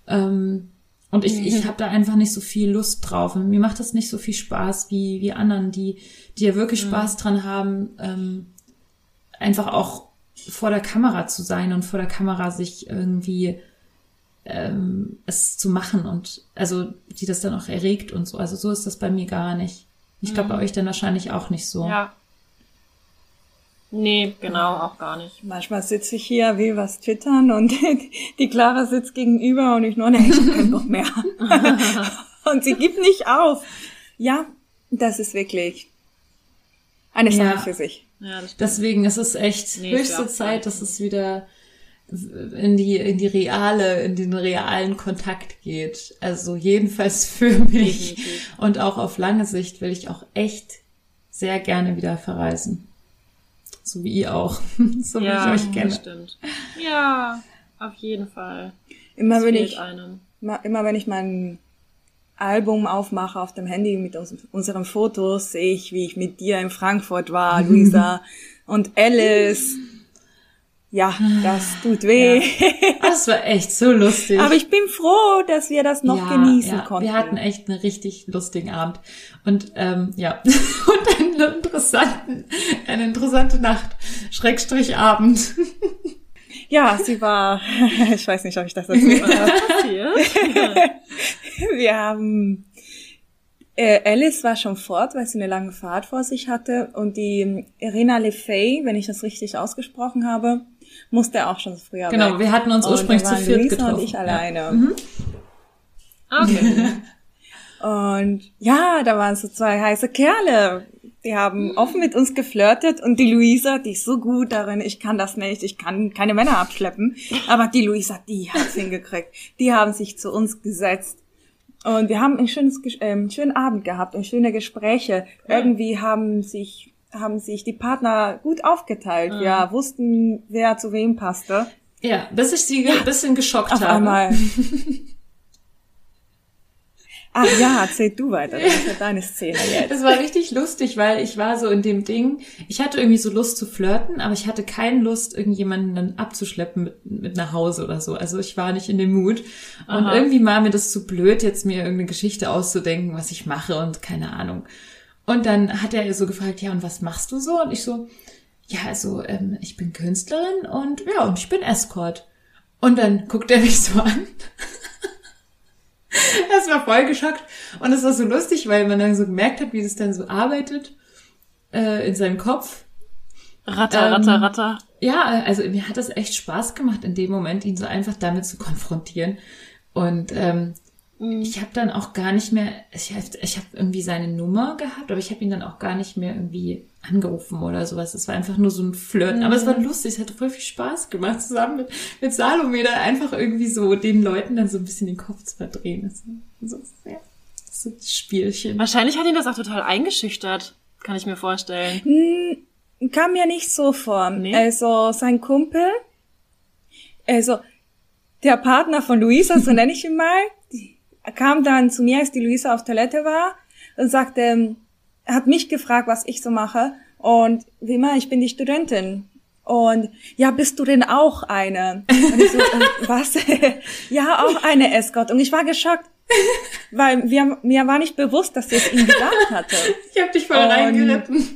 S2: Ähm, und ich, ich habe da einfach nicht so viel Lust drauf. Und mir macht das nicht so viel Spaß wie, wie anderen, die, die ja wirklich Spaß dran haben, ähm, einfach auch vor der Kamera zu sein und vor der Kamera sich irgendwie ähm, es zu machen und also die das dann auch erregt und so. Also so ist das bei mir gar nicht. Ich glaube bei euch dann wahrscheinlich auch nicht so.
S1: Ja. Nee, genau, auch gar nicht.
S5: Manchmal sitze ich hier, will was twittern und die Clara sitzt gegenüber und ich nur, nee, ich keinen Bock mehr. und sie gibt nicht auf. Ja, das ist wirklich eine Sache
S2: Ja.
S5: für sich.
S1: Ja, das.
S2: Deswegen ist es echt
S1: Nee,
S2: höchste Zeit, dass es wieder in die, in die reale, in den realen Kontakt geht. Also jedenfalls für mich.
S1: Definitiv.
S2: Und auch auf lange Sicht will ich auch echt sehr gerne wieder verreisen. So wie ihr auch. so wie
S1: ja,
S2: ich euch kenne.
S1: stimmt. Ja, auf jeden Fall.
S5: Immer
S1: Das
S5: wenn ich,
S1: einem.
S5: immer, immer wenn ich mein Album aufmache auf dem Handy mit uns, unseren Fotos, sehe ich, wie ich mit dir in Frankfurt war, Luisa und Alice. Ja, das tut weh.
S2: Das war echt so lustig.
S5: Aber ich bin froh, dass wir das noch
S2: Ja,
S5: genießen
S2: ja,
S5: konnten.
S2: Wir hatten echt einen richtig lustigen Abend. Und ähm, ja, und einen interessanten, eine interessante Nacht. Schrägstrich Abend.
S5: Ja, sie war, ich weiß nicht, ob ich das.
S1: Passiert?
S5: Wir haben, äh, Alice war schon fort, weil sie eine lange Fahrt vor sich hatte und die Irina Lefey, wenn ich das richtig ausgesprochen habe, musste auch schon früher
S2: Genau,
S5: weg.
S2: wir hatten uns ursprünglich zu viert
S5: Luisa
S2: getroffen.
S5: und ich
S2: Ja.
S5: alleine.
S1: Okay.
S5: Und ja, da waren so zwei heiße Kerle. Die haben offen mit uns geflirtet und die Luisa, die ist so gut darin, ich kann das nicht, ich kann keine Männer abschleppen. Aber die Luisa, die hat's hingekriegt. Die haben sich zu uns gesetzt. Und wir haben ein schönes, äh, einen schönen Abend gehabt und schöne Gespräche. Irgendwie haben sich, haben sich die Partner gut aufgeteilt. Wir wussten, wer zu wem passte.
S2: Ja, bis ich sie ein bisschen geschockt
S5: Auf
S2: habe.
S5: einmal. Ach ja, erzähl du weiter, das ist ja deine Szene jetzt.
S2: Das war richtig lustig, weil ich war so in dem Ding, ich hatte irgendwie so Lust zu flirten, aber ich hatte keine Lust, irgendjemanden dann abzuschleppen mit, mit nach Hause oder so. Also ich war nicht in dem Mut. Und
S1: Aha.
S2: irgendwie war mir das zu blöd, jetzt mir irgendeine Geschichte auszudenken, was ich mache und keine Ahnung. Und dann hat er so gefragt, ja, und was machst du so? Und ich so, ja, also ähm, ich bin Künstlerin und ja, und ich bin Escort. Und dann guckt er mich so an. Das war voll geschockt. Und es war so lustig, weil man dann so gemerkt hat, wie es dann so arbeitet äh, in seinem Kopf.
S1: Ratter,
S2: Ähm,
S1: ratter, ratter.
S2: Ja, also mir hat das echt Spaß gemacht, in dem Moment ihn so einfach damit zu konfrontieren. Und ähm, ich habe dann auch gar nicht mehr, ich habe ich hab irgendwie seine Nummer gehabt, aber ich habe ihn dann auch gar nicht mehr irgendwie angerufen oder sowas. Es war einfach nur so ein Flirten. Aber es war lustig, es hat voll viel Spaß gemacht, zusammen mit, mit Salome da einfach irgendwie so den Leuten dann so ein bisschen den Kopf zu verdrehen. So, ja, so ein Spielchen.
S1: Wahrscheinlich hat ihn das auch total eingeschüchtert, kann ich mir vorstellen.
S5: Hm, kam mir nicht so vor.
S1: Nee?
S5: Also sein Kumpel, also der Partner von Luisa, so nenne ich ihn mal, die, kam dann zu mir, als die Luisa auf Toilette war und sagte, er hat mich gefragt, was ich so mache. Und wie immer, ich bin die Studentin. Und ja, bist du denn auch eine? Und ich so, äh, was? ja, auch eine Escort. Und ich war geschockt, weil wir, mir war nicht bewusst, dass sie es ihm gesagt hatte.
S2: Ich habe dich voll
S5: Und-
S2: reingeritten.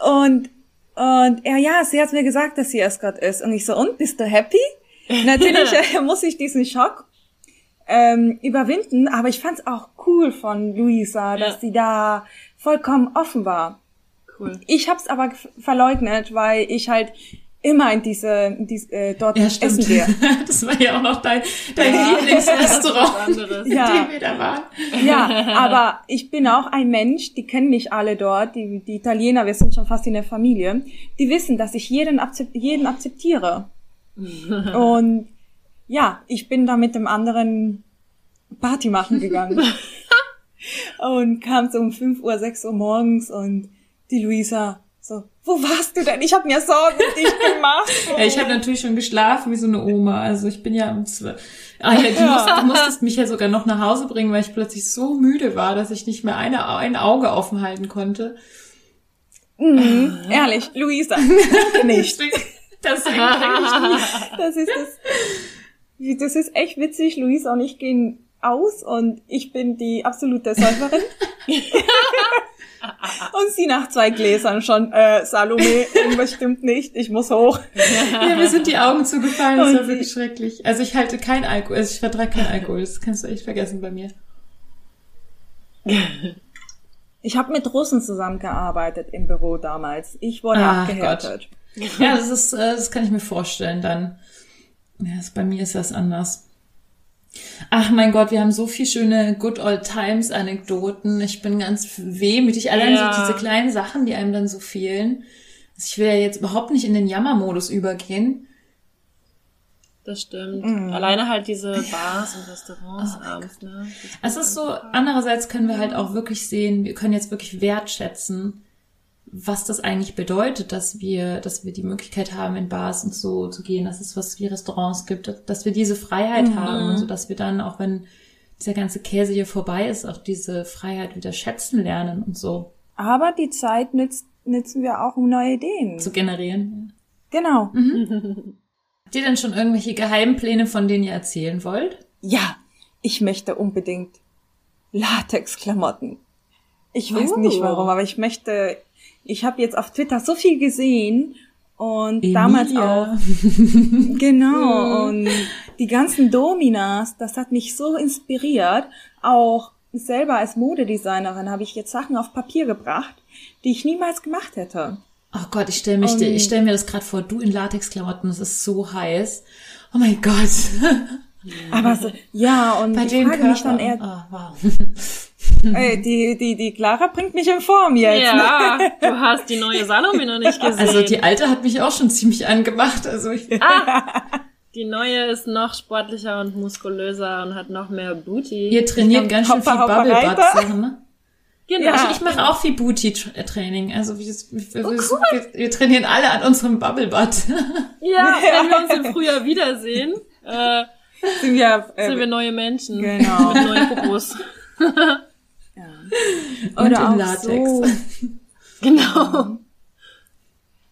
S5: Und, und er, ja, sie hat mir gesagt, dass sie Escort ist. Und ich so, und, bist du happy? Natürlich äh, muss ich diesen Schock ähm, überwinden, aber ich fand's auch cool von Luisa, dass
S1: Ja.
S5: sie da vollkommen offen war.
S1: Cool.
S5: Ich hab's aber verleugnet, weil ich halt immer in diese, in diese äh, dort
S2: Ja,
S5: essen
S2: stimmt.
S5: gehe.
S2: Das war ja auch noch dein, dein
S5: Ja.
S2: Lieblingsrestaurant, in
S5: Ja.
S2: dem wir da waren.
S5: Ja, aber ich bin auch ein Mensch, die kennen mich alle dort, die, die Italiener, wir sind schon fast in der Familie, die wissen, dass ich jeden, akzept, jeden akzeptiere. Und ja, ich bin da mit dem anderen Party machen gegangen. und kam so um 5 Uhr, 6 Uhr morgens und die Luisa so, wo warst du denn? Ich habe mir Sorgen um dich gemacht.
S2: Ja, ich habe natürlich schon geschlafen wie so eine Oma. Also ich bin ja um zwei. Ah ja, du, musst, du musstest mich ja sogar noch nach Hause bringen, weil ich plötzlich so müde war, dass ich nicht mehr eine, ein Auge offen halten konnte.
S5: Mhm, ehrlich, Luisa, nicht.
S2: Deswegen, deswegen ich nie.
S5: Das ist das. Das ist echt witzig. Luisa und ich gehen aus und ich bin die absolute Säuferin. und sie nach zwei Gläsern schon, äh, Salome, irgendwas stimmt nicht, ich muss hoch.
S2: Ja, mir sind die Augen zugefallen. Das
S5: Und
S2: war wirklich schrecklich. Also ich halte kein Alkohol, also ich vertrage kein Alkohol. Das kannst du echt vergessen bei mir.
S5: Ich habe mit Russen zusammengearbeitet im Büro damals. Ich wurde
S2: Ach
S5: abgehärtet.
S2: Ja, das ist, äh, das kann ich mir vorstellen dann. Ja, das, bei mir ist das anders. Ach mein Gott, wir haben so viel schöne Good Old Times Anekdoten. Ich bin ganz wehmütig. Allein
S1: Ja.
S2: so diese kleinen Sachen, die einem dann so fehlen. Also ich will ja jetzt überhaupt nicht in den Jammermodus übergehen.
S1: Das stimmt.
S5: Mhm.
S1: Alleine halt diese Bars und Restaurants abends, ne?
S2: Es ist so, andererseits können wir halt auch wirklich sehen, wir können jetzt wirklich wertschätzen, was das eigentlich bedeutet, dass wir, dass wir die Möglichkeit haben, in Bars und so zu gehen, dass es was wie Restaurants gibt, dass- wir diese Freiheit haben, so dass wir dann, auch wenn dieser ganze Käse hier vorbei ist, auch diese Freiheit wieder schätzen lernen und so
S5: Aber die Zeit nützt, nützen wir auch, um neue Ideen.
S2: zu generieren.
S5: Genau.
S2: Habt ihr denn schon irgendwelche Geheimpläne, von denen ihr erzählen wollt?
S5: Ja, ich möchte unbedingt Latexklamotten. Ich weiß nicht
S1: Oh.
S5: warum, aber ich möchte. Ich habe jetzt auf Twitter so viel gesehen und
S2: Emilia.
S5: damals auch. Genau. und die ganzen Dominas, das hat mich so inspiriert. Auch selber als Modedesignerin habe ich jetzt Sachen auf Papier gebracht, die ich niemals gemacht hätte.
S2: Oh Gott, ich stelle mich,
S5: Und-
S2: ich stell mir das gerade vor, du in Latexklamotten, es ist so heiß. Oh mein Gott.
S5: Aber so, ja, und
S2: Bei
S5: ich frage mich dann eher,
S2: Oh, wow.
S5: ey, die, die, die Clara bringt mich in Form jetzt. ne?
S1: Ja, du hast die neue Salome noch nicht gesehen.
S2: Also die alte hat mich auch schon ziemlich angemacht. Also ich,
S1: Die neue ist noch sportlicher und muskulöser und hat noch mehr Booty.
S2: ihr trainiert ganz schön viel
S5: Hopper, Hopper,
S2: Bubble Butt
S5: Reiter.
S2: Sachen, ne?
S1: genau.
S5: Ja.
S2: Ich, mache auch viel Booty Tra- Training. Also wir, wir,
S5: Oh,
S2: wir, wir, wir trainieren alle an unserem Bubble Butt.
S1: Ja, wenn wir uns im Frühjahr wiedersehen, äh,
S5: Sind wir, äh,
S1: sind wir neue Menschen.
S5: Genau.
S1: Mit neuen Popos.
S2: Und
S5: Oder auch
S2: Latex.
S5: so.
S1: Genau.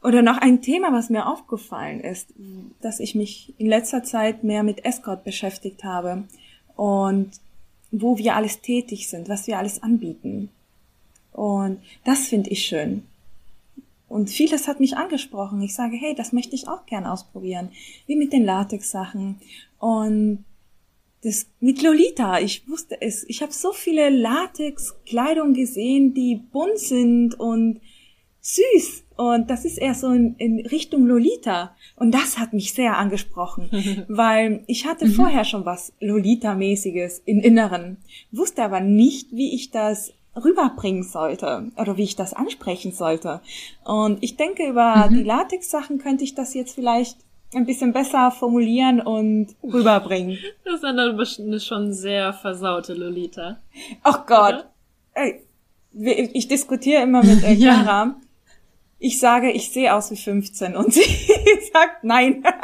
S5: Oder noch ein Thema, was mir aufgefallen ist, dass ich mich in letzter Zeit mehr mit Escort beschäftigt habe und wo wir alles tätig sind, was wir alles anbieten. Und das finde ich schön. Und vieles hat mich angesprochen. Ich sage, hey, das möchte ich auch gern ausprobieren. Wie mit den Latex-Sachen. Und das mit Lolita, ich wusste es. Ich habe so viele Latex-Kleidung gesehen, die bunt sind und süß. Und das ist eher so in, in Richtung Lolita. Und das hat mich sehr angesprochen, weil ich hatte vorher schon was Lolita-mäßiges im Inneren, wusste aber nicht, wie ich das rüberbringen sollte oder wie ich das ansprechen sollte. Und ich denke, über die Latex-Sachen könnte ich das jetzt vielleicht ein bisschen besser formulieren und rüberbringen.
S1: Das ist dann eine schon sehr versaute Lolita.
S5: Ach Gott. Ey, ich diskutiere immer mit äh,
S2: Ja.
S5: Clara. Ich sage, ich sehe aus wie 15 und sie sagt nein.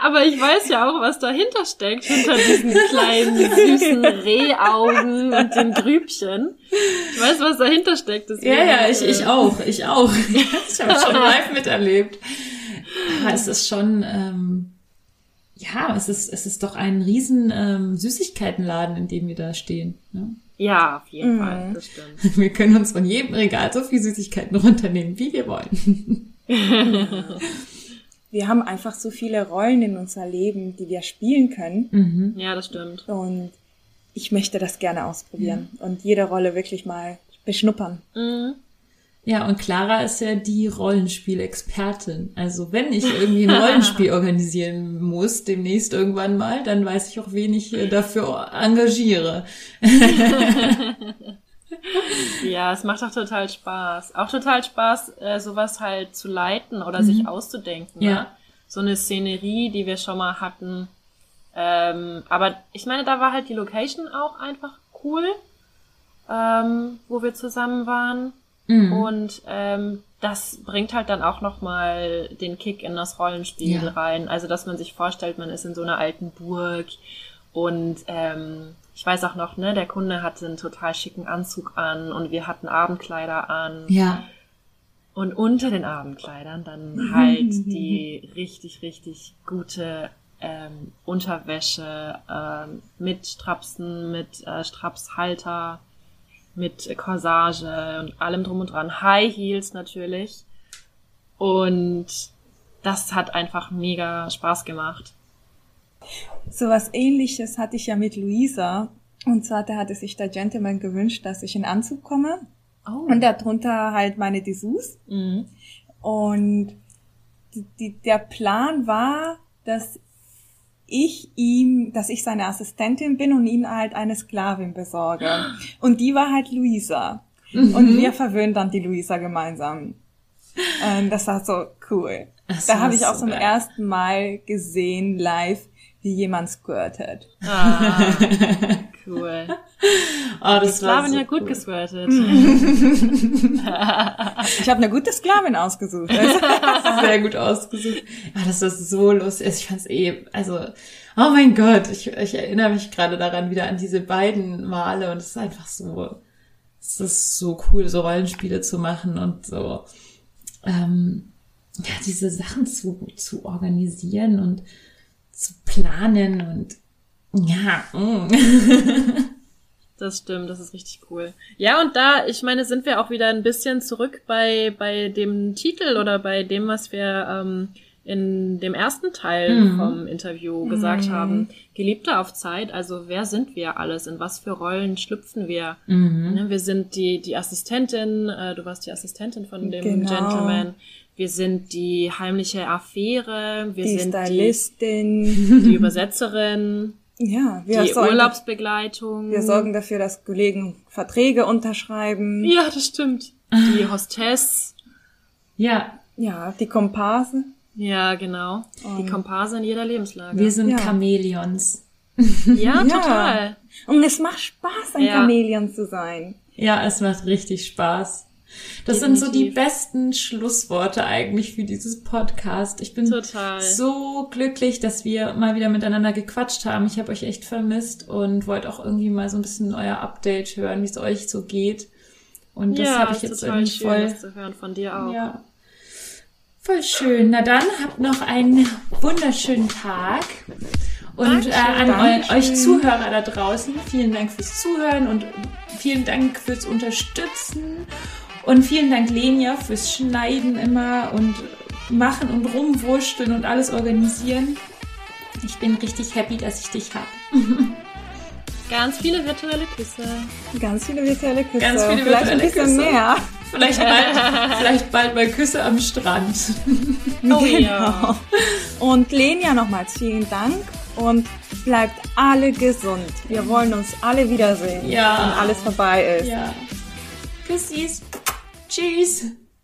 S1: Aber ich weiß ja auch, was dahinter steckt, hinter diesen kleinen, süßen Rehaugen und den Grübchen. Ich weiß, was dahinter steckt.
S2: Ja, ja, ich, ich auch, ich auch. Ich habe schon live miterlebt. Aber es ist schon, ähm, ja, es ist, es ist doch ein riesen ähm, Süßigkeitenladen, in dem wir da stehen. Ne?
S1: Ja, auf jeden
S5: Mhm.
S1: Fall, das stimmt.
S2: Wir können uns von jedem Regal so viel Süßigkeiten runternehmen, wie wir wollen.
S5: Wir haben einfach so viele Rollen in unser Leben, die wir spielen können.
S2: Mhm.
S1: Ja, das stimmt.
S5: Und ich möchte das gerne ausprobieren und jede Rolle wirklich mal beschnuppern.
S1: Mhm.
S2: Ja, und Clara ist ja die Rollenspielexpertin. Also wenn ich irgendwie ein Rollenspiel organisieren muss, demnächst irgendwann mal, dann weiß ich auch, wen ich äh, dafür engagiere.
S1: Ja, es macht auch total Spaß. Auch total Spaß, äh, sowas halt zu leiten oder sich auszudenken.
S2: Ja.
S1: Ne? So eine Szenerie, die wir schon mal hatten. Ähm, aber ich meine, da war halt die Location auch einfach cool, ähm, wo wir zusammen waren.
S2: Mhm.
S1: Und ähm, das bringt halt dann auch nochmal den Kick in das Rollenspiel
S2: Ja.
S1: rein. Also, dass man sich vorstellt, man ist in so einer alten Burg und ähm, ich weiß auch noch, ne, der Kunde hatte einen total schicken Anzug an und wir hatten Abendkleider an.
S2: Ja,
S1: Und unter den Abendkleidern dann halt die richtig, richtig gute ähm, Unterwäsche ähm, mit Strapsen, mit äh, Strapshalter, mit Corsage und allem drum und dran. High Heels natürlich. Und das hat einfach mega Spaß gemacht.
S5: So was ähnliches hatte ich ja mit Luisa. Und zwar, da hatte sich der Gentleman gewünscht, dass ich in Anzug komme.
S1: Oh.
S5: Und darunter halt meine Dessous.
S1: Mhm.
S5: Und die, die, der Plan war, dass ich ihm, dass ich seine Assistentin bin und ihm halt eine Sklavin besorge. Und die war halt Luisa. Und wir verwöhnen dann die Luisa gemeinsam. Und das war so cool.
S2: Das
S5: da habe ich auch
S2: so
S5: zum
S2: geil.
S5: ersten Mal gesehen live, wie jemand squirtet.
S1: Ah, cool.
S2: oh,
S1: Die
S2: das war
S1: Sklavin
S2: so
S1: ja gut
S2: cool.
S1: gesquirtet.
S5: Ich habe eine gute Sklavin ausgesucht.
S2: Sehr gut ausgesucht. Ah, das ist so lustig. Ich fand's eh, also, oh mein Gott, ich, ich erinnere mich gerade daran wieder an diese beiden Male und es ist einfach so, es ist so cool, so Rollenspiele zu machen und so, ähm, ja, diese Sachen zu, zu organisieren und zu planen und ja, mm.
S1: Das stimmt, das ist richtig cool. Ja, und da, ich meine, sind wir auch wieder ein bisschen zurück bei, bei dem Titel oder bei dem, was wir ähm, in dem ersten Teil
S2: Mhm.
S1: vom Interview gesagt haben. Geliebte auf Zeit, also wer sind wir alles? In was für Rollen schlüpfen wir?
S2: Mhm.
S1: Ne, wir sind die, die Assistentin, äh, du warst die Assistentin von dem
S5: Genau.
S1: Gentleman. Wir sind die heimliche Affäre, wir
S5: die
S1: sind
S5: Stylistin.
S1: die, die Übersetzerin,
S5: Ja, wir
S1: die
S5: sorgen,
S1: Urlaubsbegleitung.
S5: wir sorgen dafür, dass Kollegen Verträge unterschreiben.
S1: Ja, das stimmt. Die Hostess.
S2: ja,
S5: Ja, die Komparse.
S1: Ja, genau. Die Komparse in jeder Lebenslage.
S2: wir sind
S5: Ja.
S2: Chamäleons.
S1: ja,
S5: Ja.
S1: total.
S5: Und es macht Spaß, ein
S1: Ja.
S5: Chamäleon zu sein.
S2: Ja, es macht richtig Spaß. Das sind so die besten Schlussworte eigentlich für dieses Podcast. Ich bin
S1: Total.
S2: so glücklich, dass wir mal wieder miteinander gequatscht haben. Ich habe euch echt vermisst und wollte auch irgendwie mal so ein bisschen euer Update hören, wie es euch so geht. Und das
S1: ja,
S2: habe ich jetzt irgendwie
S1: schön,
S2: voll.
S1: das zu hören von dir auch.
S2: Ja. Voll schön. Na dann, habt noch einen wunderschönen Tag. Und äh, an
S5: Dankeschön.
S2: euch Zuhörer da draußen, vielen Dank fürs Zuhören und vielen Dank fürs Unterstützen. Und vielen Dank, Lenia, fürs Schneiden immer und machen und rumwurschteln und alles organisieren. Ich bin richtig happy, dass ich dich habe.
S1: Ganz viele virtuelle Küsse.
S5: Ganz viele virtuelle Küsse.
S2: Ganz viele
S5: Vielleicht ein
S2: virtuelle
S5: bisschen
S2: Küsse.
S5: mehr.
S2: Vielleicht bald, vielleicht bald mal Küsse am Strand.
S1: Oh ja.
S5: Und Lenia nochmals vielen Dank und bleibt alle gesund. Wir wollen uns alle wiedersehen,
S2: Ja.
S5: wenn alles vorbei ist.
S2: Ja. Küssis. Tschüss.